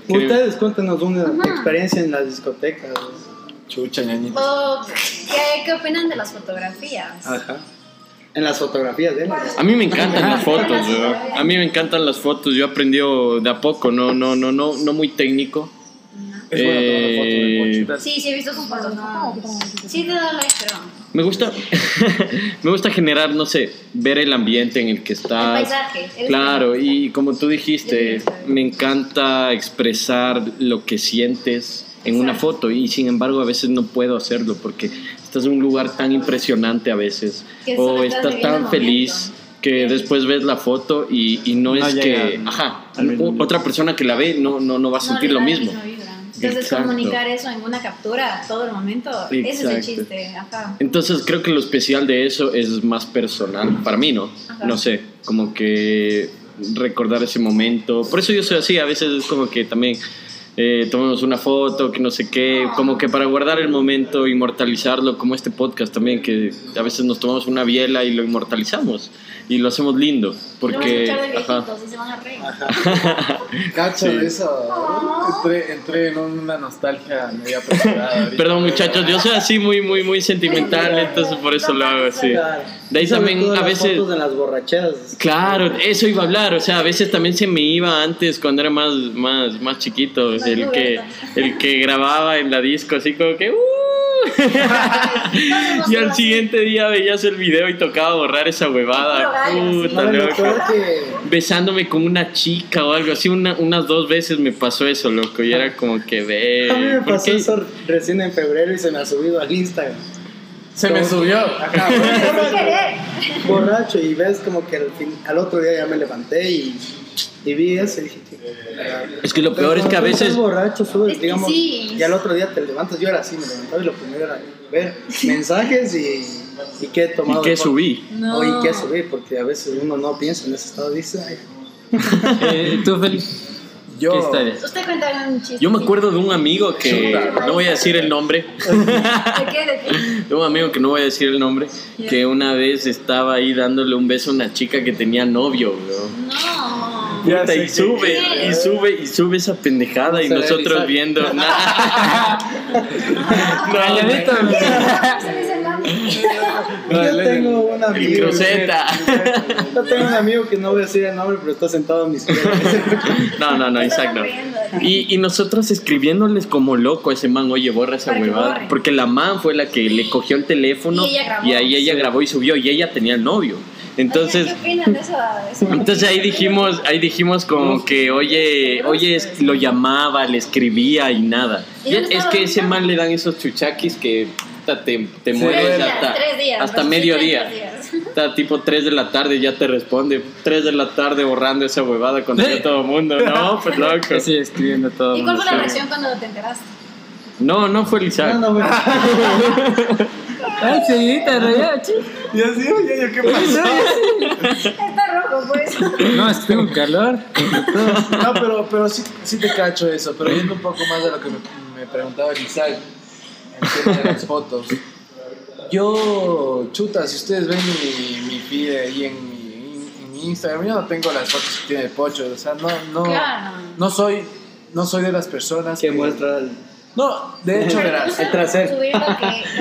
Ustedes cuéntenos una experiencia en las discotecas. Chucha, ñañito. O, ¿qué, ¿Qué opinan de las fotografías? Ajá. En las fotografías, ¿eh? A mí me encantan las fotos, yo. A mí me encantan las fotos. Yo he aprendido de a poco, no, no, no, no, no muy técnico. Es bueno tomar foto de Eh. Sí, sí, he visto sus fotos. No. Sí, te da like, pero. Me gusta, me gusta generar, no sé, ver el ambiente en el que El estás. paisaje. eres Claro, y como tú dijiste, me encanta expresar lo que sientes en una foto y sin embargo a veces no puedo hacerlo porque estás en un lugar tan impresionante a veces o estás tan el feliz que Sí. después ves la foto y, y no, No es llega que, ajá, otra persona que la ve no, no, no va a sentir lo mismo. Entonces, Exacto. comunicar eso en una captura todo el momento, ese es el Exacto. chiste. Ajá. Entonces creo que lo especial de eso es más personal, para mí, ¿no? Ajá. No sé, como que recordar ese momento. Por eso yo soy así, a veces es como que también eh, tomemos una foto, que no sé qué, como que para guardar el momento, inmortalizarlo, como este podcast también, que a veces nos tomamos una biela y lo inmortalizamos y lo hacemos lindo, Lo porque... ajá. y se van a reír. Cacho, Sí. eso. Entré, entré en una nostalgia media. Perdón muchachos, yo soy así muy, muy, muy sentimental, entonces por eso lo hago así. De ahí también a veces... fotos de las borracheras. Claro, eso iba a hablar, o sea, a veces también se me iba antes cuando era más, más, más chiquito, Más el que, el que grababa en la disco así como que... "Uh". y al siguiente día veías el video y tocaba borrar esa huevada. Puta, No, lo loco. que Besándome con una chica o algo así, una- unas dos veces me pasó eso, loco, y era como que ve... a mí me ¿por pasó qué? eso recién en febrero y se me ha subido al Instagram. Se me subió. Ajá, Sin querer. Borracho y ves como que al, fin- al otro día ya me levanté y, y vi eso y dije, "Qué cagada". Es que lo peor es que a veces... borracho, subes, Es que digamos, sí. y al otro día te levantas. Yo era así, me levantaba y lo primero era ver mensajes y, y qué he tomado. ¿Y qué subí? No. O y qué subí, porque a veces uno no piensa en ese estado. Dice, "Ay, Eh, ¿Tú? Yo. Usted cuenta un chiste. Yo me acuerdo de un amigo que... No voy a decir el nombre. ¿De qué? ¿De qué? de un amigo que no voy a decir el nombre, Ya. que una vez estaba ahí dándole un beso a una chica que tenía novio, bro. No. Puta, y que- sube, y sube, y sube esa pendejada y nosotros viendo nada. Calladito. Se Yo tengo un amigo. cruceta. Yo tengo un amigo que no voy a decir el nombre, pero está sentado a mis pies. No, no, no, Isaac no. Y, y nosotros escribiéndoles como loco a ese man, oye, borra esa huevada. Porque la man fue la que le cogió el teléfono Y ella grabó. y ahí ella grabó y subió y ella tenía el novio. Entonces, ¿Qué opinan de eso? de eso? Entonces ahí dijimos, ahí dijimos como que, oye, oye, lo llamaba, le escribía y nada. ¿Y es que ese man le dan esos chuchaquis que te, te Sí, mueres días, hasta, días. hasta Los mediodía. Está tipo 3 de la tarde ya te responde. 3 de la tarde borrando esa huevada con todo el mundo. No, pues loco. Escribiendo todo. ¿Y cuál fue la reacción cuando te enteraste? No, no fue el Isaac. No, no, bueno. Ay, seguidita, rayada, chico. Y así, oye, ¿yo ¿qué pasó? Está rojo, pues. No, es que tengo calor. No, pero, pero sí, sí te cacho eso. Pero yendo un poco más de lo que me, me preguntaba el Isaac, de las fotos. Yo, chuta, si ustedes ven mi, mi feed ahí en mi, en mi Instagram, yo no tengo las fotos que tiene el pocho. O sea, no, no, Claro. no soy, no soy de las personas Que muestra el, No, de hecho, verás. el trasero.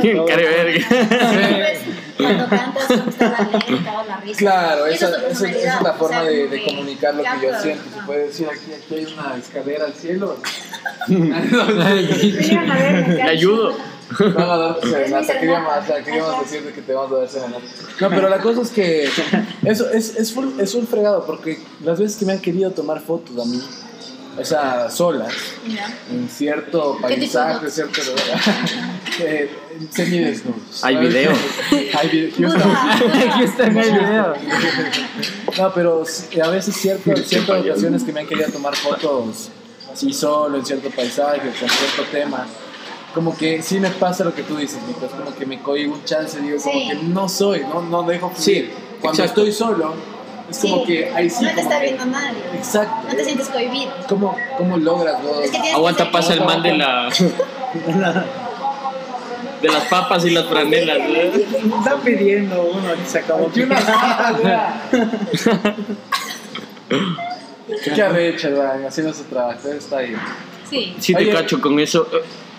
Que. lo que- subes Cuando cantas, la o la risa. Claro, esa, tu esa- esa es la o forma sea, de, de comunicar lo que yo siento. Se puede decir aquí, aquí hay una escalera al cielo. Cacho. ayudo. Van a dar serenata, Es queríamos, o queríamos decirte que te vamos a dar serenata. No, pero la cosa es que eso es, es, full, es un fregado, porque las veces que me han querido tomar fotos a mí, o sea, solas, Ya. en cierto ¿Qué tipo de paisaje, cierto eh, semidesnudos. Hay video. Hay video. Aquí está en el video. No, pero a veces cierto, en ciertas ocasiones que me han querido tomar fotos así solo, en cierto paisaje, con cierto tema. Como que sí me pasa lo que tú dices, Nico. Es como que me cohibo un chance, digo, como Sí. que no soy, no, no dejo fluir. Sí, Cuando exacto. estoy solo, es como que ahí sí. No te está viendo nadie. Exacto. No te sientes cohibido. ¿Cómo, ¿Cómo logras vos? Es que tienes Aguanta, que pasa el man de la. De las papas y las franelas. Está pidiendo uno que se acabó. Aquí vea. Qué arrecha, haciendo su trabajo, está ahí. Sí. Sí te Oye. cacho con eso.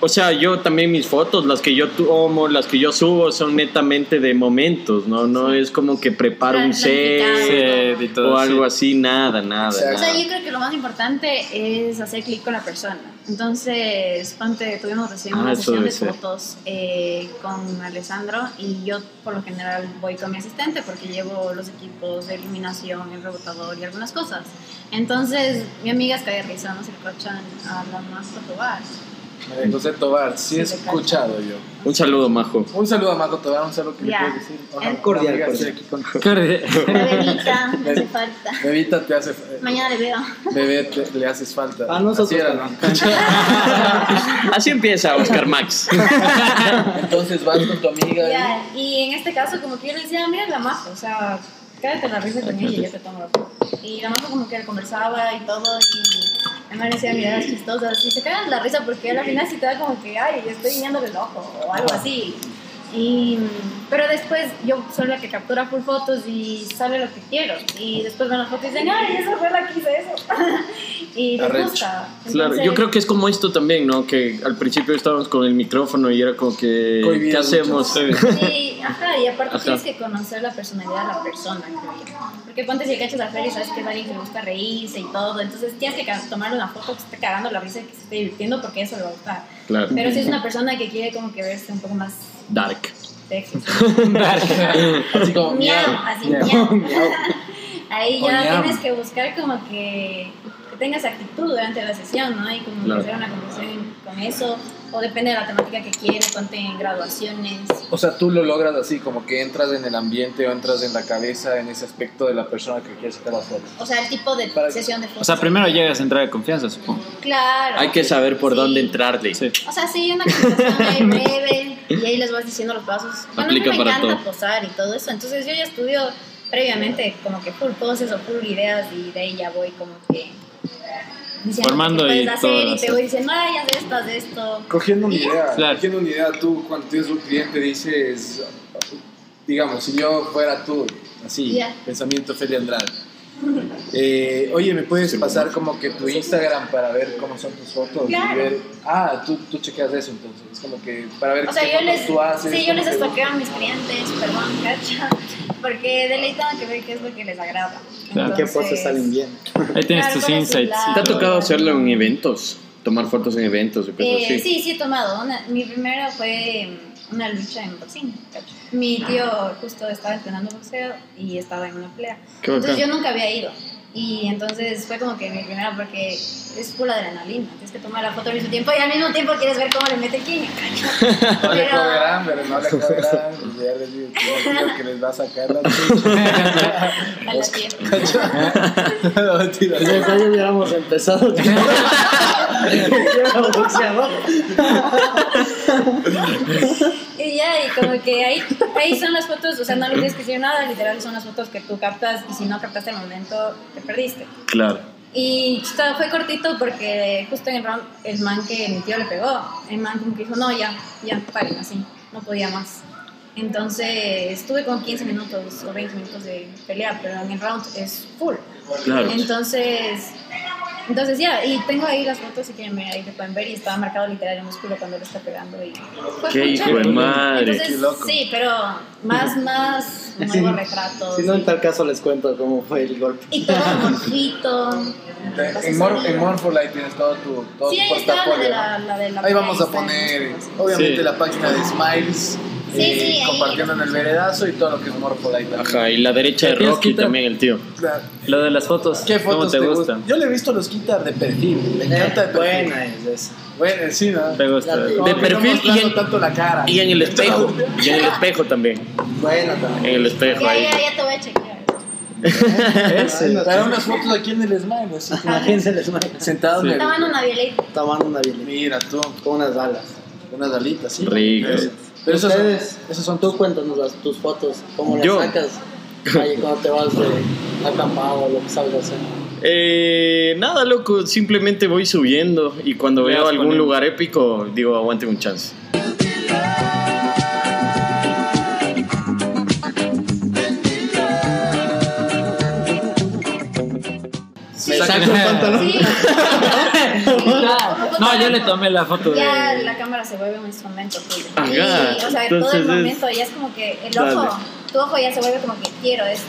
O sea, yo también mis fotos, las que yo tomo, las que yo subo, son netamente de momentos, ¿no? No es como que preparo un set todo o algo así. así, nada, nada. Exacto. O sea, nada. yo creo que lo más importante es hacer clic con la persona. Entonces, ponte, tuvimos recién Ah, una sesión de ser. fotos eh, con Alessandro y yo por lo general voy con mi asistente porque llevo los equipos de iluminación, el rebotador y algunas cosas. Entonces, mi amiga es de risa, no se cochan a la más fotobar. María José Tobar, sí he escuchado yo. Un saludo, majo. Un saludo a Majo Tobar, un saludo que le puedes decir. El- Cordial, Amiga, cordial. sí, aquí con- Corre. La bebita, me hace falta. Bebita te hace. Mañana le veo. Bebé, te- le haces falta. A nosotros Así era. ¿no? Así empieza Oscar Max. Entonces vas con tu amiga. Ya, y en este caso, como que yo le decía, mira la majo, o sea, cállate la risa con ella y yo te tomo la foto. Y la majo como que conversaba y todo, y me miradas chistosas y se cagan la risa porque al final sí te da como que, ay, estoy guiñándole el ojo o algo así. Y, pero después yo soy la que captura full fotos y sale lo que quiero. Y después ven las fotos y dicen, ay, esa fue la que hice eso. y les Arrecho. gusta. Claro, Entonces, yo creo que es como esto también, ¿no? Que al principio estábamos con el micrófono y era como que, ¿qué Cohibido hacemos? Sí, ajá, y aparte Ajá. tienes que conocer la personalidad de la persona, creo yo. Porque ponte si cachas a Fer y sabes que es alguien que le gusta reírse y todo, entonces tienes que tomarle una foto que se esté cagando la risa y que se esté divirtiendo porque eso le va a gustar. Claro, Pero si es una persona que quiere como que verse un poco más dark. sexy, Así como miau, así Miau. miau. Ahí ya tienes que buscar como que, que tengas actitud durante la sesión, ¿no? Y como Claro. que hacer una conversación con eso, o depende de la temática que quieres, ponte en graduaciones. O sea, tú lo logras así, como que entras en el ambiente o entras en la cabeza, en ese aspecto de la persona que quiere sacar las fotos. O sea, el tipo de Para- sesión de fotos. O sea, primero llegas a entrar de confianza, supongo. Claro. Hay que saber por Sí. dónde entrarle. Sí. O sea, sí, una conversación breve y ahí les vas diciendo los pasos. Bueno, Aplica a mí me para encanta todo. posar y todo eso. Entonces yo ya estudio previamente como que full poses o full ideas y de ahí ya voy como que diciendo Formando puedes y hacer todo, y te hacer. voy diciendo, ay, haz esto, haz esto. Cogiendo una idea, Claro. cogiendo una idea, tú cuando tienes un cliente dices, digamos, si yo fuera tú, así, Ya. pensamiento Feli Andrade. Eh, oye, ¿me puedes pasar como que tu Instagram para ver cómo son tus fotos? Claro. Y ver, ah, tú, tú chequeas eso entonces, es como que para ver O sea, qué yo fotos les, tú haces. sí, yo les estoqueo a mis clientes, perdón, cacha, porque de ley tengo que ver qué es lo que les agrada. Claro. ¿Qué Entonces, poses salen bien? Ahí tienes Claro, tus insights. ¿Te ha tocado hacerlo en eventos? Tomar fotos en eventos y cosas Eh, así. sí, sí he tomado. Una- mi primera fue una lucha en boxing. cacho. Mi tío justo estaba entrenando boxeo y estaba en una pelea. Qué bacán. Entonces yo nunca había ido. Y entonces fue como que mi primera porque es pura adrenalina. Tienes que tomar la foto al mismo tiempo y al mismo tiempo quieres ver cómo le mete quiña, cacho. No le Pero- cobrarán, pero no le cobrarán. pues ya les digo que ya digo que les va a sacar la chucha. A la tía. No, mentira. Si ya hubiéramos empezado. Yo era boxeador. Y ya, y como que ahí, ahí son las fotos, o sea, no le tienes que decir nada, literal son las fotos que tú captas y si no captaste el momento, te perdiste. Claro. Y chuta, fue cortito porque justo en el round el man que mi tío le pegó, el man como que dijo, no, ya, ya, paren así, no podía más. Entonces estuve con 15 minutos o 20 minutos de pelea, pero en el round es full. Claro. Entonces, entonces ya, y tengo ahí las fotos, si quieren ver, ahí te pueden ver, y estaba marcado literal el músculo cuando le está pegando. Y fue Qué hijo chévere. de madre. Entonces, qué loco. sí, pero más, más nuevos retratos. Si no, en tal caso les cuento cómo fue el golpe. y todo morfito. En, Mor en Morpholite tienes todo tu, todo Sí, tu ahí estaba la portafolio. de la, la de la Ahí vamos a poner, obviamente, Sí. la página de Smiles. Sí, eh, sí, compartiendo en el veredazo y todo lo que es también. Ajá, y la derecha de Rocky quita- también, el tío. Claro. Lo de las fotos. ¿Qué ¿Cómo fotos te, te, gustan? gustan? Yo le he visto los quitar de perfil. Me encanta de perfil. Buena es esa. Bueno, sí, ¿no? Te gusta. La- De que perfil no y en- tanto la cara. Y en el espejo. Y en el espejo también. Buena también. En el espejo Ya, ahí. ya, ya te voy a chequear. Ese. Para unas fotos aquí en el Smile, así como Imagínense les manda. sentado en el... Estaban una violeta. Tomando una bielita Mira tú, con unas balas. unas alitas, sí. Rico. Pero, esas son, esas son tú cuéntanos las, tus fotos, cómo las Yo. sacas ahí cuando te vas de acampado o lo que sabes hacer. Eh, nada, loco, simplemente voy subiendo y cuando veo algún poniendo. lugar épico, digo, aguante un chance. Me saco el pantalón. Sí. No, yo le tomé la foto Ya de. la cámara se vuelve un instrumento tuyo. Ajá. Y, o sea, todo Entonces el es- momento ya es como que el Dale. ojo, tu ojo ya se vuelve como que quiero esto.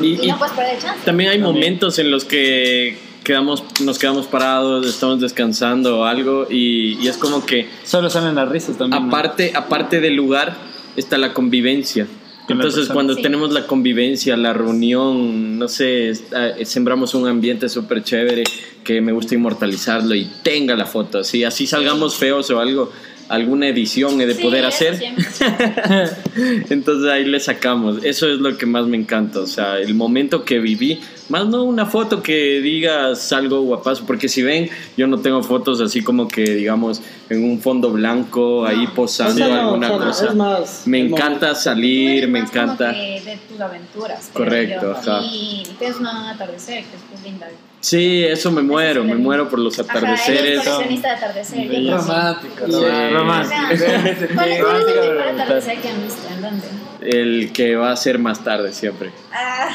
Y, Y, y no puedes perder el chance. también hay momentos en los que quedamos, nos quedamos parados, estamos descansando o algo y, y es como que Solo salen las risas también. ¿no? aparte, aparte del lugar está la convivencia. Entonces cuando Sí. tenemos la convivencia, la reunión, no sé, está- sembramos un ambiente súper chévere que me gusta inmortalizarlo y tenga la foto, así, así salgamos feos o algo, alguna edición he de Sí, poder hacer. Entonces ahí le sacamos. Eso es lo que más me encanta. O sea, el momento que viví. Más no una foto que digas algo guapazo. Porque si ven, yo no tengo fotos así como que, digamos, en un fondo blanco, ahí posando O sea, no, alguna o sea, cosa. es más me encanta momento. salir, me Más como encanta. que de tus aventuras. Correcto, ajá. Y tienes un atardecer que es muy linda. Sí, eso me muero, me muero por los Ajá, es atardeceres. coleccionista de atardecer. no sé. Romántico, Sí. romántico. Romántico. Ajá. ¿Cuál es es el mejor atardecer que han visto? ¿En dónde? El que va a ser más tarde siempre. Ah,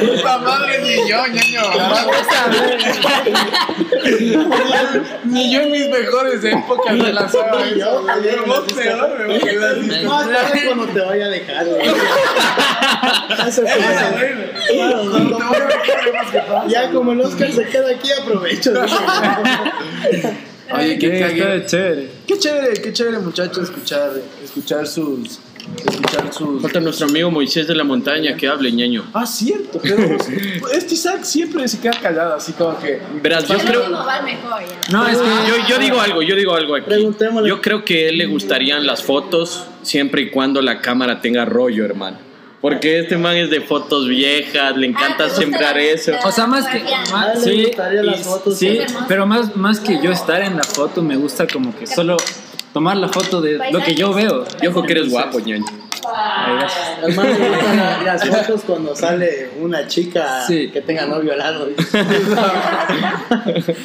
Puta madre, ni yo, ñaño. Ni yo en mis mejores épocas me lanzaba Ni yo, vos peor, me voy a quedar Más tarde cuando te vaya a dejar, güey. Eso fue. Claro, no, Ya como el Oscar se queda aquí, aprovecho. Oye, qué chévere. Qué chévere, qué chévere, muchachos, escuchar, escuchar sus. Escuchar sus. Falta nuestro amigo Moisés de la montaña que hable, ñaño. Ah, cierto, pero este Isaac siempre se queda callado, así como que. Verás, yo creo. No, es que Yo, yo digo algo, yo digo algo aquí. Preguntémosle. Yo creo que a él le gustarían las fotos siempre y cuando la cámara tenga rollo, hermano. Porque este man es de fotos viejas, le Ah, encanta ¿te gusta sembrar la- eso. O sea, más que. más- sí, las fotos, sí, sí. pero más, más que yo estar en la foto, me gusta como que solo tomar la foto de lo que yo veo. Yo ojo que eres guapo, ñaño. Ay, gracias. Hermano, me gustan la- las fotos cuando sale una chica Sí. que tenga novio al lado.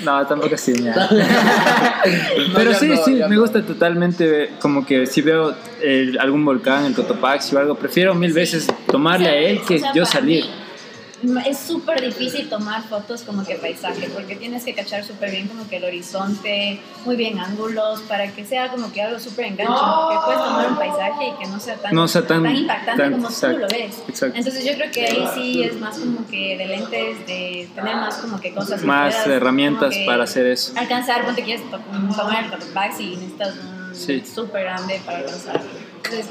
No, tampoco así. ya. Pero ya sí, no, sí, ya me no. gusta totalmente como que si veo eh, algún volcán, el Cotopaxi o algo, prefiero mil veces tomarle a él que yo salir. Es súper difícil tomar fotos como que paisaje, porque tienes que cachar súper bien como que el horizonte, muy bien ángulos, para que sea como que algo súper enganche, porque puedes tomar un paisaje y que no sea tan, No sea tan- impactante tan- como exacto, tú lo ves. Entonces yo creo que ahí sí es más como que de lentes, de tener más como que cosas. que Más puedas herramientas que para hacer eso. Alcanzar, ponte quieres to- tomar el Cotopaxi y necesitas un Sí. súper grande para alcanzar.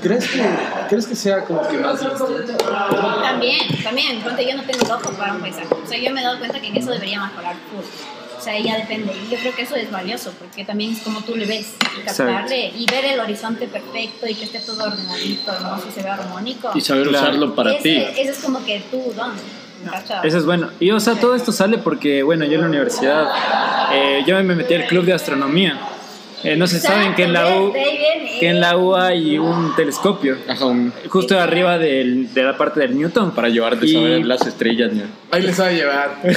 ¿Crees que, ¿Crees que sea como que más distinto? También, también, ponte, yo no tengo el ojo para un paisaje. O sea, yo me he dado cuenta que en eso debería mejorar. O sea, ya depende. Y yo creo que eso es valioso, porque también es como tú le ves, y captarle y ver el horizonte perfecto y que esté todo ordenadito, hermoso y se vea armónico. Y saber Claro. usarlo para ti. Ese es como que tú, don. ¿cachai? Eso es bueno. Y o sea, todo esto sale porque, bueno, yo en la universidad, eh, yo me metí al club de astronomía. Eh, no se saben que en la U, que en la U hay un telescopio. Ajá, un- justo arriba del- de la parte del Newton. para llevarte a Y- saber las estrellas, ñaño. Ahí les va a llevar.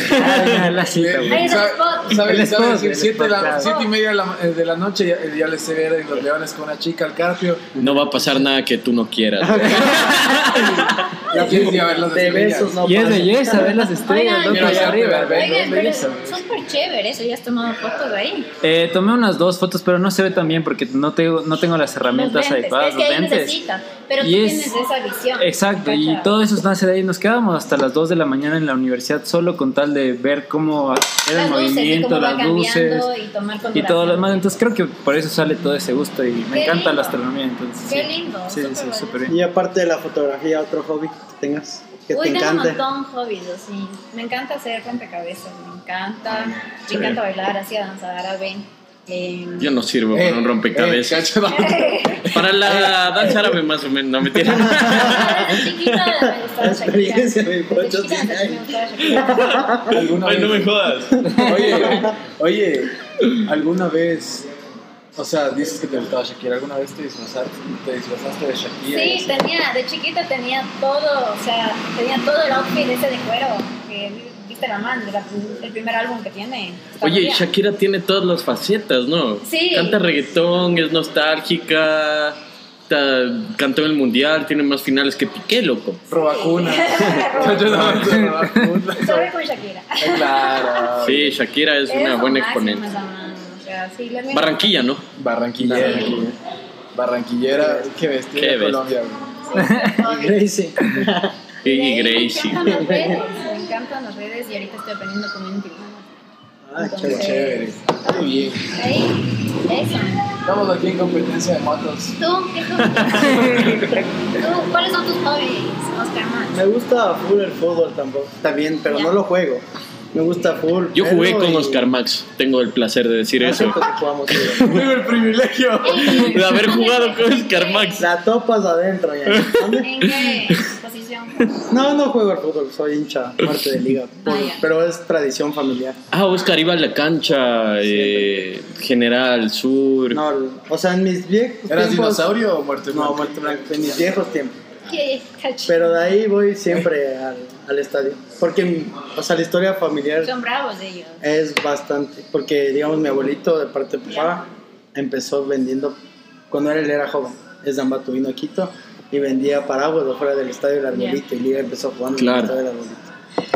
Ah, la cita, güey. Ahí es el ¿Sabe- spot. sabe- El sabe spot, decir el siete spot, de la- claro. siete y media de la, eh, de la noche ya, ya les se en los leones con una chica al carpio. No va a pasar nada que tú no quieras. Ya a ver las De estrellas. besos no Y es pasa. belleza, ver las estrellas, Oigan, arriba. Oigan, pero güey. súper chévere eso. ¿Ya has tomado fotos de ahí? Eh, tomé unas dos fotos, pero no se ve tan bien porque no tengo, no tengo las herramientas adecuadas, es los que ahí lentes. necesita, pero tú Y es- tienes esa visión. Exacto, y todo eso nace de ahí. Nos quedamos hasta las 2 de la mañana en la universidad solo con tal de ver cómo era el Las luces y movimiento, las luces y tomar y todo lo demás. Entonces creo que por eso sale todo ese gusto y me Qué encanta lindo. la astronomía. Entonces, Qué sí. lindo, Sí, súper sí, súper bien. Y aparte de la fotografía, otro hobby que tengas, que Uy, te tengo un encante. montón hobbies, así. Me encanta hacer rompecabezas, me encanta. Me encanta bailar así a danza árabe. Eh, Yo no sirvo Eh, para un rompecabezas. eh, Para la danza árabe más o menos, no me tiene. Desde chiquita me gustaba La experiencia, Shakira. mi Desde pocho, chiquita sí, me gustaba Shakira. ¿Alguna Ay, no me jodas. Oye, oye, ¿alguna vez, o sea, dices que te gustaba Shakira, ¿alguna vez te disfrazaste, te disfrazaste de Shakira? Sí, tenía, de chiquita tenía todo, o sea, tenía todo el outfit ese de cuero que viste la man, de la- el primer álbum que tiene. Oye. Shakira tiene todas las facetas, ¿no? Sí. Canta reggaetón, es nostálgica, cantó en el mundial, tiene más finales que Piqué, loco. Robacuna. Robacuna. Yo no, Robacuna. Sobre con Shakira. Claro. Sí, Shakira es una buena exponente. esa man, o sea, sí, le- me- Barranquilla, ¿no? Barranquillera. Sí. Barranquillera, qué bestia Qué de bestia. Colombia. güey. Sí, Gracie. Y, Gracie. Me encantan las redes, y ahorita estoy aprendiendo community. Ah, Qué chévere. chévere. Muy bien. Ahí, eso. Estamos aquí en competencia de motos. ¿Tú qué hobbies? ¿Tú, ¿Cuáles son tus hobbies, Oscar? Me gusta full el fútbol tampoén, también, pero Ya. no lo juego. Me gusta full. Yo jugué con y- Oscar Max, tengo el placer de decir Hace eso. jugamos. Tengo el privilegio. De haber jugado con Oscar Max. La topas adentro ya. ¿En qué posición? No, no juego al fútbol, soy hincha, muerte de liga. Ah, ya. Pero es tradición familiar. Ah, Oscar iba a la cancha, eh, General Sur. No, o sea, en mis viejos ¿Eras tiempos. dinosaurio o muerte No, blanca? muerte blanca. En mis viejos tiempos. Pero de ahí voy siempre al, al estadio. Porque, o sea, la historia familiar Son bravos ellos. es bastante. Porque, digamos, mi abuelito, de parte de papá, empezó vendiendo, cuando él era joven, es de Ambato, vino a Quito y vendía paraguas afuera del estadio del Arbolito. Y Liga empezó jugando en Claro. el estadio del Arbolito.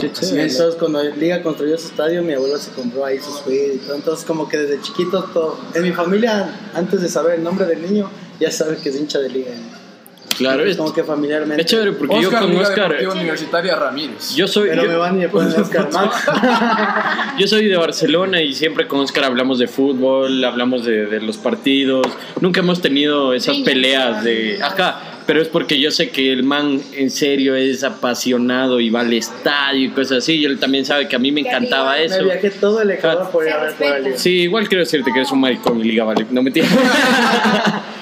Entonces, cuando Liga construyó su estadio, mi abuelo se compró ahí su suite y todo. Entonces, como que desde chiquito, todo. En mi familia, antes de saber el nombre del niño, ya sabe que es hincha de Liga. Claro, es, como que familiarmente. es chévere porque yo Oscar con Liga Oscar, Deportiva Universitaria Ramírez. yo soy, Pero yo- me van y me ponen Oscar Max. Yo soy de Barcelona y siempre con Oscar hablamos de fútbol, hablamos de, de los partidos. Nunca hemos tenido esas peleas de acá, pero es porque yo sé que el man en serio es apasionado y va al estadio y cosas así. Y él también sabe que a mí me encantaba arriba. eso. Me viajé todo el Ecuador por ir a ver. Liga. Sí, igual quiero decirte que eres un maricón y liga, vale. No me entiendes.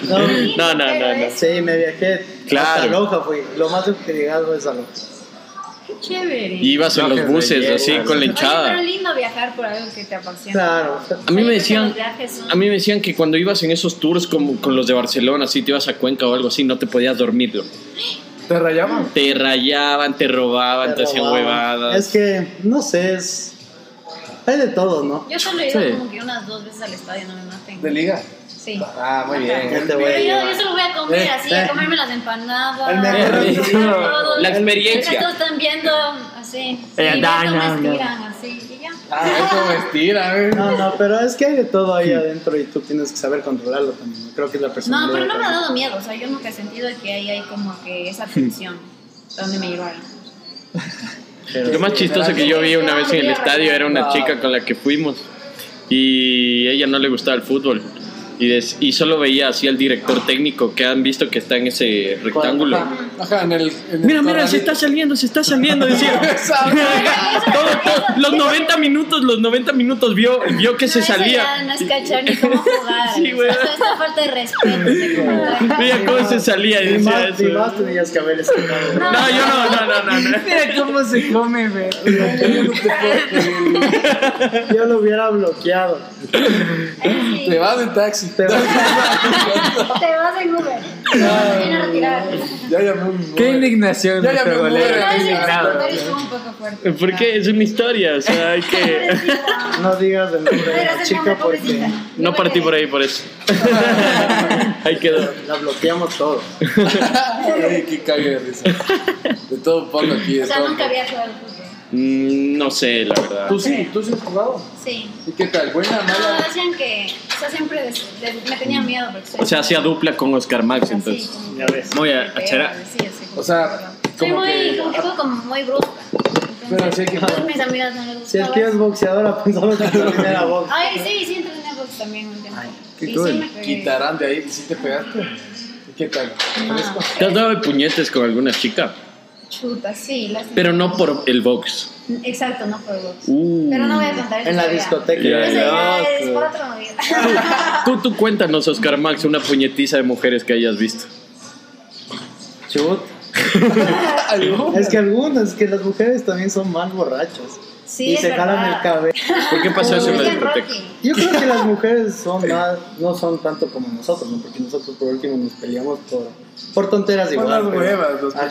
No, No, no, no, no. sí, me viajé. Claro. Hasta Loja fui. Lo más que he llegado es a Loja. Qué chévere. Y ibas en los buses así con la Oye, hinchada. pero lindo viajar por algo que te apasiona. Claro. A mí me decían, a mí me decían que cuando ibas en esos tours como con los de Barcelona, si te ibas a Cuenca o algo así, no te podías dormir. loco. ¿Te rayaban? Te rayaban, te robaban, te, hacían huevadas. Es que, no sé, es. Hay de todo, ¿no? Yo solo he ido Sí. como que unas dos veces al estadio, no me maten. ¿De liga? Sí. Ah, muy bien. ¿Qué te voy a Pero yo, yo solo voy a comer Eh, así, eh. a comerme las empanadas. El mejor a. La experiencia. Todos están viendo así. Sí, Eh, ya daño, cómo daño. estiran así y ya. Ah, es como estira, ¿eh? No, no, pero es que hay de todo ahí adentro y tú tienes que saber controlarlo también. Creo que es la No, personalidad. pero no me ha dado miedo. O sea, yo nunca he sentido que ahí hay como que esa tensión. donde me llevaron. Lo más chistoso que yo vi una vez en el estadio era una chica con la que fuimos y ella no le gustaba el fútbol. Y, des- y solo veía así al director técnico que han visto que está en ese rectángulo. Ajá, en el. en el Mira, mira, corral- se está saliendo, se está saliendo, decía. Todo- todo- los 90 minutos, los 90 minutos vio, vio que se No, eso salía. ya no es cachar ni cómo jugar. Sí, güey. Esta esta falta de respeto. Veía cómo se salía y decía más, ni eso. más tenías que haber escuchado. No, yo no, no, no, no. no. Mira cómo se come, ve. Yo lo hubiera bloqueado. Te vas en taxi. Te vas- Te vas en Uber. Ya. Qué indignación, Ya. Es una historia, o sea, hay que... No digas el nombre de Pero la ese chica nombre, porque. No partí por ahí por eso. Ahí quedó. la bloqueamos todo. Ay, qué cague de risa. De todo un poco aquí. de O sea, nunca había jugado fútbol. Mm, no sé, la verdad. ¿Tú sí? ¿Tú sí has jugado? Sí. ¿Y qué tal? ¿Buena, No, decían que, o sea, siempre des- me tenía miedo porque O sea, hacía dupla con Oscar Max, entonces. como Ya que ves. Muy a- sí, O sea, que- soy como muy, que- como que juego como muy brusca. Pero sí que- Entonces mis amigas no les gustaba. Si el tío es boxeadora, pensaba que también era box. Ay, sí, sí entrené box también un tiempo. qué y cool. sí me pegué. Quitarán de ahí. ¿Y si te pegaste? ¿Y qué tal? ¿Te has dado de puñetes con alguna chica? Chuta, sí. lástima. Pero no por el box. Exacto, no por box. Uh. Pero no voy a contar En la historia. discoteca. Es otro día. Tú, tú cuéntanos, Oscar Max, una puñetiza de mujeres que hayas visto. Chut. Es que algunas, que las mujeres también son más borrachas. Sí, y se jalan verdad. el cabello. ¿Por qué pasó eso en la discoteca? Yo creo que las mujeres son más, no son tanto como nosotros, ¿no? Porque nosotros por último nos peleamos por, por tonteras Por igual. las pero- huevas nos Ajá.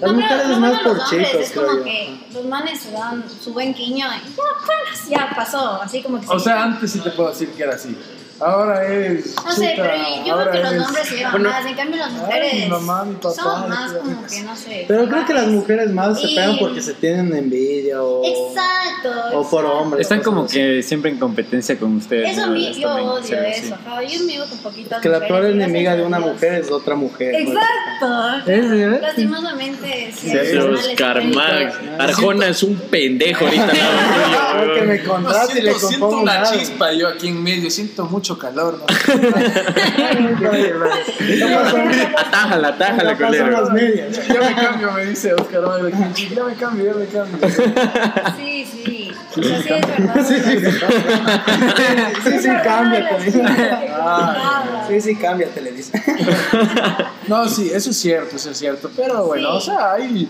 Las No, mujeres lo es más por los hombres chicos, Es como yo. que los manes se dan su buen quiño y ya, pues, ya pasó. Así como que O se- sea, antes sí te puedo decir que era así. Ahora es. No sé, chuta, pero yo creo ahora que los es- hombres se llevan Bueno, más, en cambio las ay, mujeres mi mamá, mi papá, son más como que no sé. Pero creo que las mujeres más se Y- pegan porque se tienen envidia o, Exacto. o por exacto. hombres. Están como así. que siempre en competencia con ustedes. Eso ¿no? mi- yo también odio así. eso. ajá. Yo me con poquitas Que la peor enemiga de una mujer es otra mujer. ¿no? Exacto. ¿Es de verdad? Lastimosamente, sí. Sí. México. Arjona es un pendejo ahorita. al lado tuyo, Creo que weón. me No, contrate y le siento, siento compongo una chispa yo aquí en medio, siento mucho calor. ¿no? Atájala, atájala, ¿Qué pasó en culero. las medias? Ya me cambio, me dice Oscar. Ya me cambio, ya me cambio. Sí, sí. Sí. Sí, sí, sí, sí, cámbiate. Sí, sí, cámbiate, le dice. No, sí, eso es cierto, eso es cierto. Pero bueno, Sí. o sea, hay.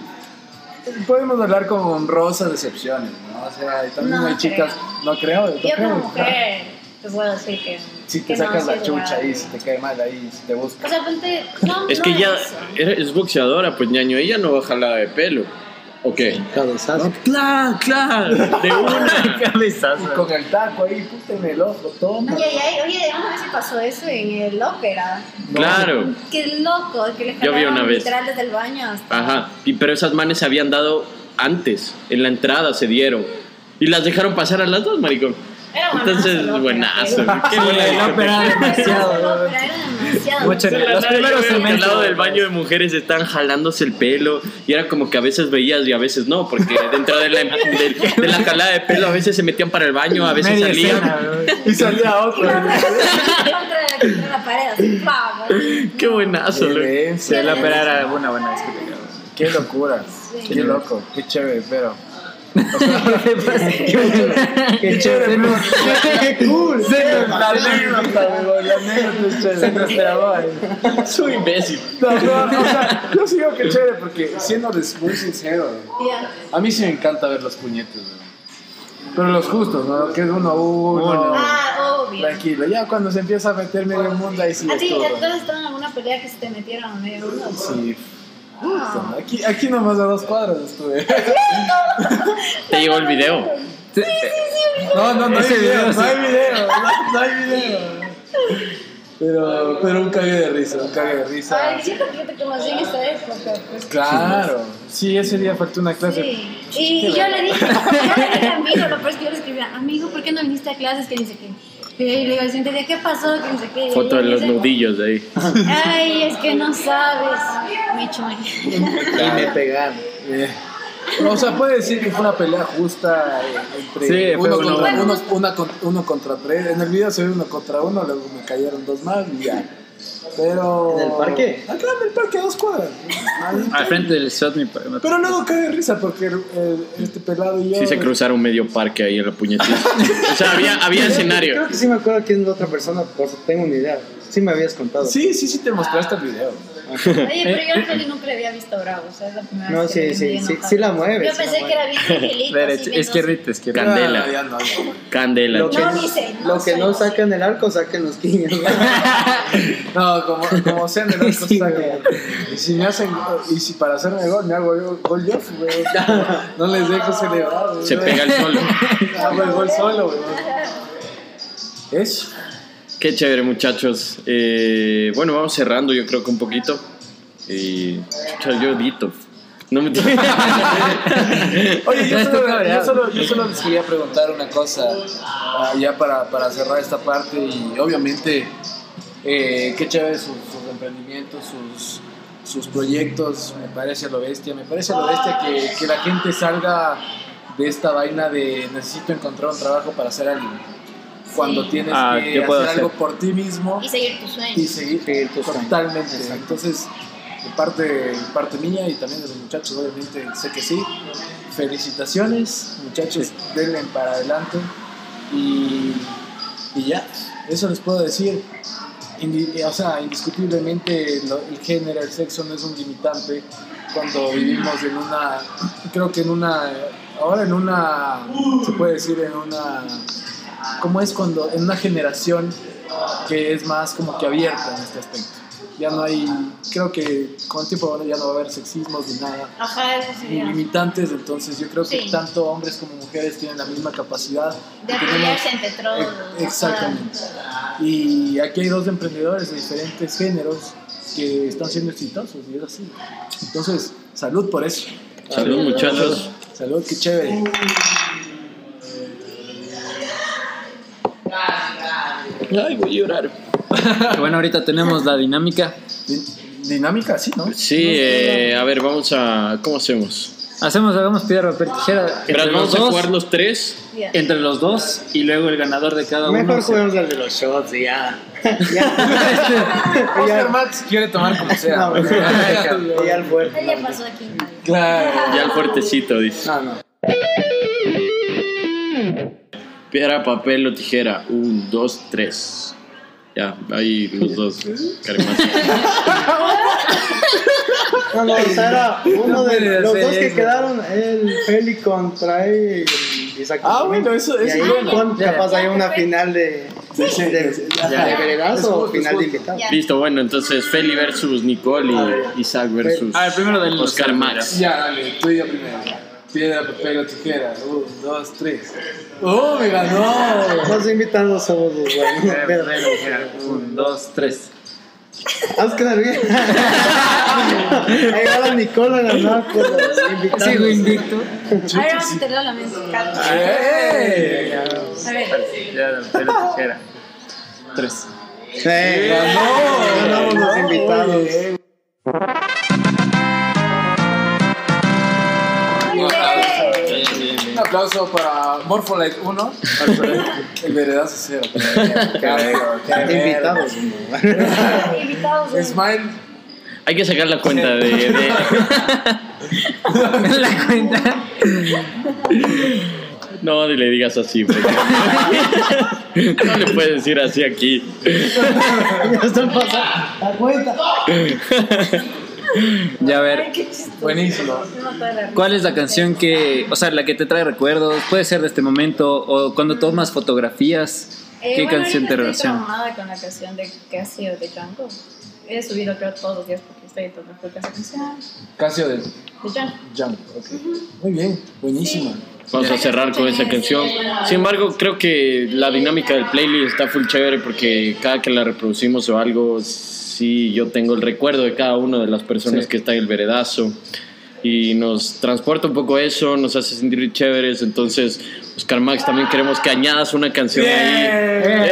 Podemos hablar con honrosas decepciones, ¿no? O sea, también No hay chicas. creo. No creo, no Yo creo. como mujer te puedo decir que. Si te que no, sacas sí la es chucha ahí, si te cae mal ahí, si te busca. O sea, ponte. No, Es no que ya eso. era- es boxeadora, pues ñaño, ella no va jalada de pelo. ¿O qué? Cabezazo. Claro, claro, de una. Cabezazo. Con el taco ahí, puta en el ojo, toma. Ay, ay, ay, oye, una vez se pasó eso en el ópera. Claro. Qué loco, que le Yo vi una vez. literal desde el baño hasta. Ajá. Y, pero esas manes se habían dado antes, en la entrada se dieron. Y las dejaron pasar a las dos, maricón. Era Entonces, buenazo. Qué buena el ópera demasiado. ópera era demasiado. Mucho- los primeros Al semestres. lado del baño de mujeres están jalándose el pelo y era como que a veces veías y a veces no, porque dentro de la, de, de la jalada de pelo a veces se metían para el baño, a veces Media salían. escena. Y salía otro. contra, contra la pared, así, ¡pam! Qué buenazo, loco. Sí, ópera era una buena discoteca. Qué locura. Sí. Qué loco, qué chévere, pero. Qué chévere. Qué cool. La anécdota, weón, la anécdota es chévere. Se nos trabó. Soy imbécil. No, no, o sea, yo sí digo que chévere porque siéndoles muy sincero, Ya. a mí sí me encanta ver los puñetes. Pero los justos, ¿no? Que es uno a uno. Ah, obvio. Tranquilo, ya cuando se empieza a meter medio mundo ahí sí ¿A es ti todo. ¿tú has estado en alguna pelea que se te metieron medio mundo? Sí. Aquí, aquí nomás a dos cuadras estuve. Te llegó el video. No, no, no hay Ese video, video, no hay video, no, no hay video. Pero, pero un cague de risa, un cague de risa. Ay, siento que te conocí en esta época. Pues. Claro. Sí, ese día faltó una clase. Sí. Y, y yo le dije, yo le dije a amigo, lo peor es que yo le escribía, amigo, ¿por qué no viniste a clases? Que dice que. Y le digo al siguiente día, ¿qué pasó? Que. Foto de los dice, nudillos de ahí. Ay, es que no sabes. Me echó Y me pegaron. O sea, puede decir que fue una pelea justa eh, entre Sí, fue uno, contra, uno. uno, uno contra tres. En el video se ve uno contra uno, luego me cayeron dos más y ya. Pero. ¿En el parque? Acá en el parque, a dos cuadras. Al frente del shot, mi Pero luego cae de risa porque el- este pelado y yo. Sí se cruzaron medio parque ahí en la puñetita. O sea, había, había Creo escenario. que sí me acuerdo quién es la otra persona, por si tengo una idea. Sí me habías contado. Sí, sí, sí, te mostraste el video. Oye, pero yo a nunca le había visto bravo, o sea, es la primera No, vez que sí, vi sí, sí, enojado. sí la mueve, Yo sí la pensé que era bien angelito. Derecha, así. Candela. Ah, no, no. Candela. Lo que, No, no lo que no sacan el arco, saquen los quiños. No, como, como sea en el güey. Y si me hacen, y si para hacerme gol, me hago yo, gol yo, güey. No les dejo celebrar. Se pega el solo. Hago el gol solo, güey. Eso. Qué chévere, muchachos. Eh, bueno, vamos cerrando, yo creo que un poquito. Y. chucha, yo edito. No me Oye, yo solo, yo, solo, yo solo les quería preguntar una cosa, ah, ya para, para cerrar esta parte, y obviamente, eh, qué chévere sus, sus emprendimientos, sus, sus proyectos, me parece a lo bestia, me parece a lo bestia que, que la gente salga de esta vaina de necesito encontrar un trabajo para hacer algo. Cuando tienes Ah, que ¿qué puedo hacer algo por ti mismo Y seguir tus sueños. y seguir, Seguir tus sueños. totalmente. Entonces, de parte, de parte mía y también de los muchachos, obviamente sé que sí. Felicitaciones, muchachos, denle para adelante y, y ya, eso les puedo decir. Indi- o sea, indiscutiblemente el género, el sexo no es un limitante cuando vivimos en una, creo que en una, ahora en una, se puede decir en una, ¿cómo es cuando, en una generación que es más como que abierta en este aspecto? Ya no hay, creo que con el tiempo ya no va a haber sexismos ni nada Ajá, eso ni limitantes, entonces yo creo que Sí. tanto hombres como mujeres tienen la misma capacidad. De apoyarse entre todos. Ex- Exactamente. Y aquí hay dos emprendedores de diferentes géneros que están siendo exitosos y es así. Entonces, salud por eso. Salud, muchachos. Salud, qué chévere. Ay, voy a llorar. Bueno, ahorita tenemos la dinámica. Din- Dinámica, sí, ¿no? Sí, eh, a ver, vamos a. ¿Cómo hacemos? Hacemos, hagamos piedra, papel, tijera. Pero Entre vamos los a dos, jugar los tres. Entre los dos y luego el ganador de cada uno. Mejor se- juguemos al de los shots y ya. ya. Oscar Max quiere tomar como sea. No, pues, y al fuerte. Él ya pasó aquí. Claro. Ya el fuertecito, dice. No, no. Piedra, papel o tijera. Un, dos, tres. Ya, ahí los dos. No, no, o sea, era uno de puede los dos que eso. quedaron, el Feli contra él y Isaac. Ah, bueno, eso- es bueno. capaz hay una final de. De, de, Ya. de veredazo o final justo, de. Listo, bueno, entonces Feli versus Nicole y Isaac versus A ver, primero del Oscar Max. Ya, dale, tú y yo primero. Piedra, papel o tijera. Un, dos, tres. ¡Oh, me ganó! Los invitados somos los buenos. Pero, Un, dos, tres. Haz quedar bien. Ahí va la Nicola a ganar por los invitados. Sigo invicto. A ver, vamos a tenerlo a la calma. ¡Eh! A ver. Ya, pero tijera. Tres. Eh, ganó. Ganamos los invitados. Un aplauso para Morpholite 1. El veredazo 0. Invitados. Invitados. Smile. Hay que sacar la cuenta de, de- La cuenta. No le digas así, porque- No le puedes decir así aquí. Ya están pasando. La cuenta. Ya a ver. Ay. Buenísimo. ¿Cuál es la canción que, o sea, la que te trae recuerdos? Puede ser de este momento o cuando tomas fotografías. Eh, ¿Qué bueno, canción te relaciona? Estoy traumada con la canción de Casio de Django. He subido creo todos los días porque estoy tomando esa canción Casio de de Django. Jump. ok. Muy bien, buenísima. Vamos a cerrar con esa canción. Sin embargo, creo que la dinámica del playlist está full chévere porque cada que la reproducimos o algo, sí, yo tengo el recuerdo de cada una de las personas que está en el veredazo y nos transporta un poco eso, nos hace sentir chéveres. Entonces, Oscar Max, también queremos que añadas una canción ahí.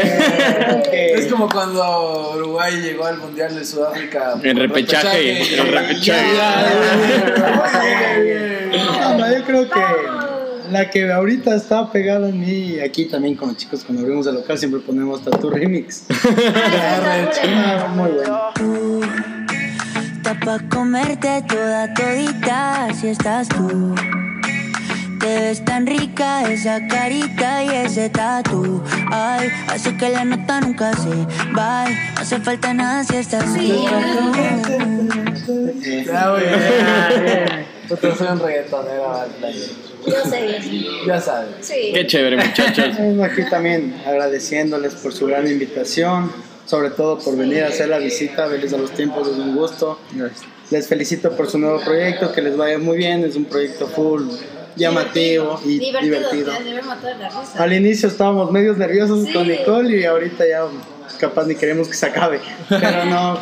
Es como cuando Uruguay llegó al Mundial de Sudáfrica. En repechaje, y- en repechaje. No, yo creo que la que ahorita está pegada en mí, aquí también con los chicos cuando abrimos el local siempre ponemos Tatu Remix. Ah, Muy bueno. Está pa' comerte toda todita si estás tú. Te ves tan rica esa carita y ese tatu. Ay, hace que la nota nunca se va. No hace falta nada si estás tú. Ya, muy bien. Puta, soy un reggaetonero. vale. Yo sé. Ya sabes. Sí. Qué chévere, muchachos. Aquí también agradeciéndoles por su gran invitación, sobre todo por venir a hacer la visita, verles a los tiempos, es un gusto. Les felicito por su nuevo proyecto, que les vaya muy bien, es un proyecto full, llamativo y divertido. Divertido. La risa. Al inicio estábamos medios nerviosos Sí. con Nicole y ahorita ya capaz ni queremos que se acabe. Pero no,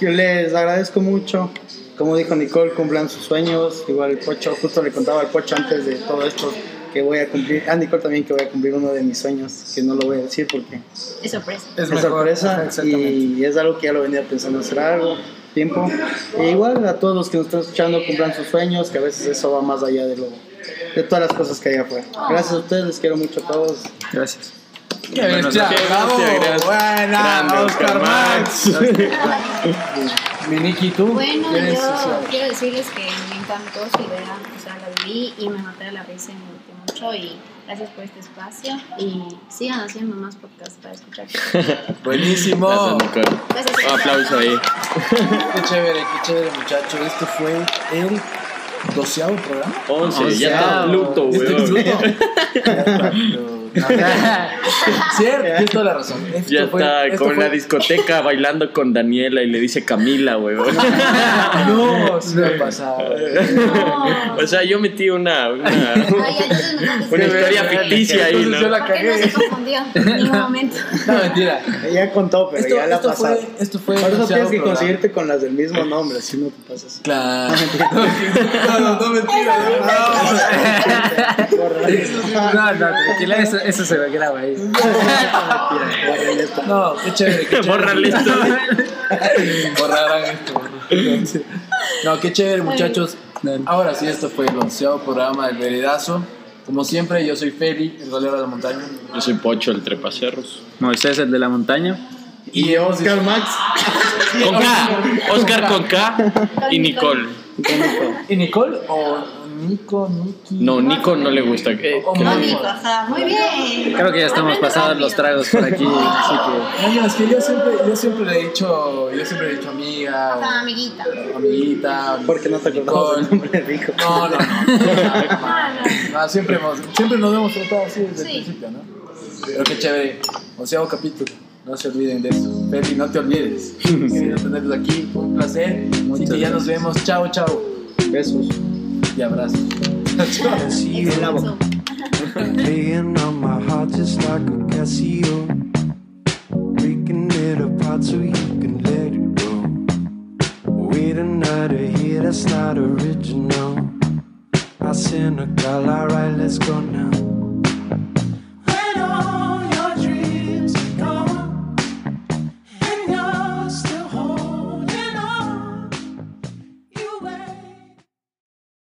yo les agradezco mucho. Como dijo Nicole, cumplan sus sueños. Igual el Pocho, justo le contaba al Pocho antes de todo esto que voy a cumplir. A Nicole también que voy a cumplir uno de mis sueños, que no lo voy a decir porque Es sorpresa. es, mejor, sorpresa y es algo que ya lo venía pensando hacer algo tiempo. E igual a todos los que nos están escuchando cumplan sus sueños, que a veces eso va más allá de lo de todas las cosas que hay afuera. Gracias a ustedes, les quiero mucho a todos. Gracias. Qué bestia, Qué bravo. Buena, Grande, Oscar Max. Mi Niki, ¿tú? Bueno, ¿Quieres yo quiero decirles que me encantó su idea, o sea, la viví y me maté de la risa y me gustó mucho y gracias por este espacio y sigan haciendo más podcasts para escuchar. Buenísimo. Gracias, Nicole. Gracias. Un aplauso ahí. Qué chévere, qué chévere, muchacho. Este fue el doceavo programa. 11, ya está Pluto, Este Cierto, tienes toda la razón. Esto Ya fue- está esto como en fue- la discoteca bailando con Daniela y le dice Camila, weón. No, sí me ha pasado. No. O sea, yo metí una, una, Ay, entonces no una historia ficticia ahí, Entonces yo ¿no? la ¿Por qué no cagué. se confundió en ningún momento? No, mentira. Ya contó, pero Esto, ya la esto pasado. fue, esto fue Por eso tienes que programa. conseguirte con las del mismo nombre, si no te pasas. Claro. No, no, no, mentira. No, no, tranquila, eso, eso se graba ahí. No, qué chévere. Qué chévere. Esto. Borrarán esto. No, qué chévere, muchachos. Ahora sí, esto fue el onceavo programa del Veredazo. Como siempre, yo soy Feli, el golero de la montaña. Yo soy Pocho, el trepacerros. Moisés, el de la montaña. Y Oscar Max. Con K. Oscar con K y Nicole. ¿Y Nicole o Nico, Niki? No, Nico no le gusta. Eh, No. Nico, ajá, muy bien. Creo que ya estamos pasados los tragos por aquí, así que. Es que yo siempre, yo siempre le he dicho, yo siempre le he dicho amiga, Ajá, amiguita. o amiguita. Porque no te acordabas del Nicole. nombre rico. No, no, no. Ah, no. No, siempre, hemos, siempre nos hemos tratado así desde Sí. el principio, ¿no? Pero qué chévere. onceavo capítulo. No se olviden de eso. Feli, no te olvides. Querido tenerlos aquí, un placer. Así Muchas que ya nos gracias. vemos. Chao, chao. Besos. Y abrazos. I see you En la boca. playing on my heart just like a Casio. Breaking it apart so you can let it go. Wait another here, that's not original. I cynical, alright, let's go now.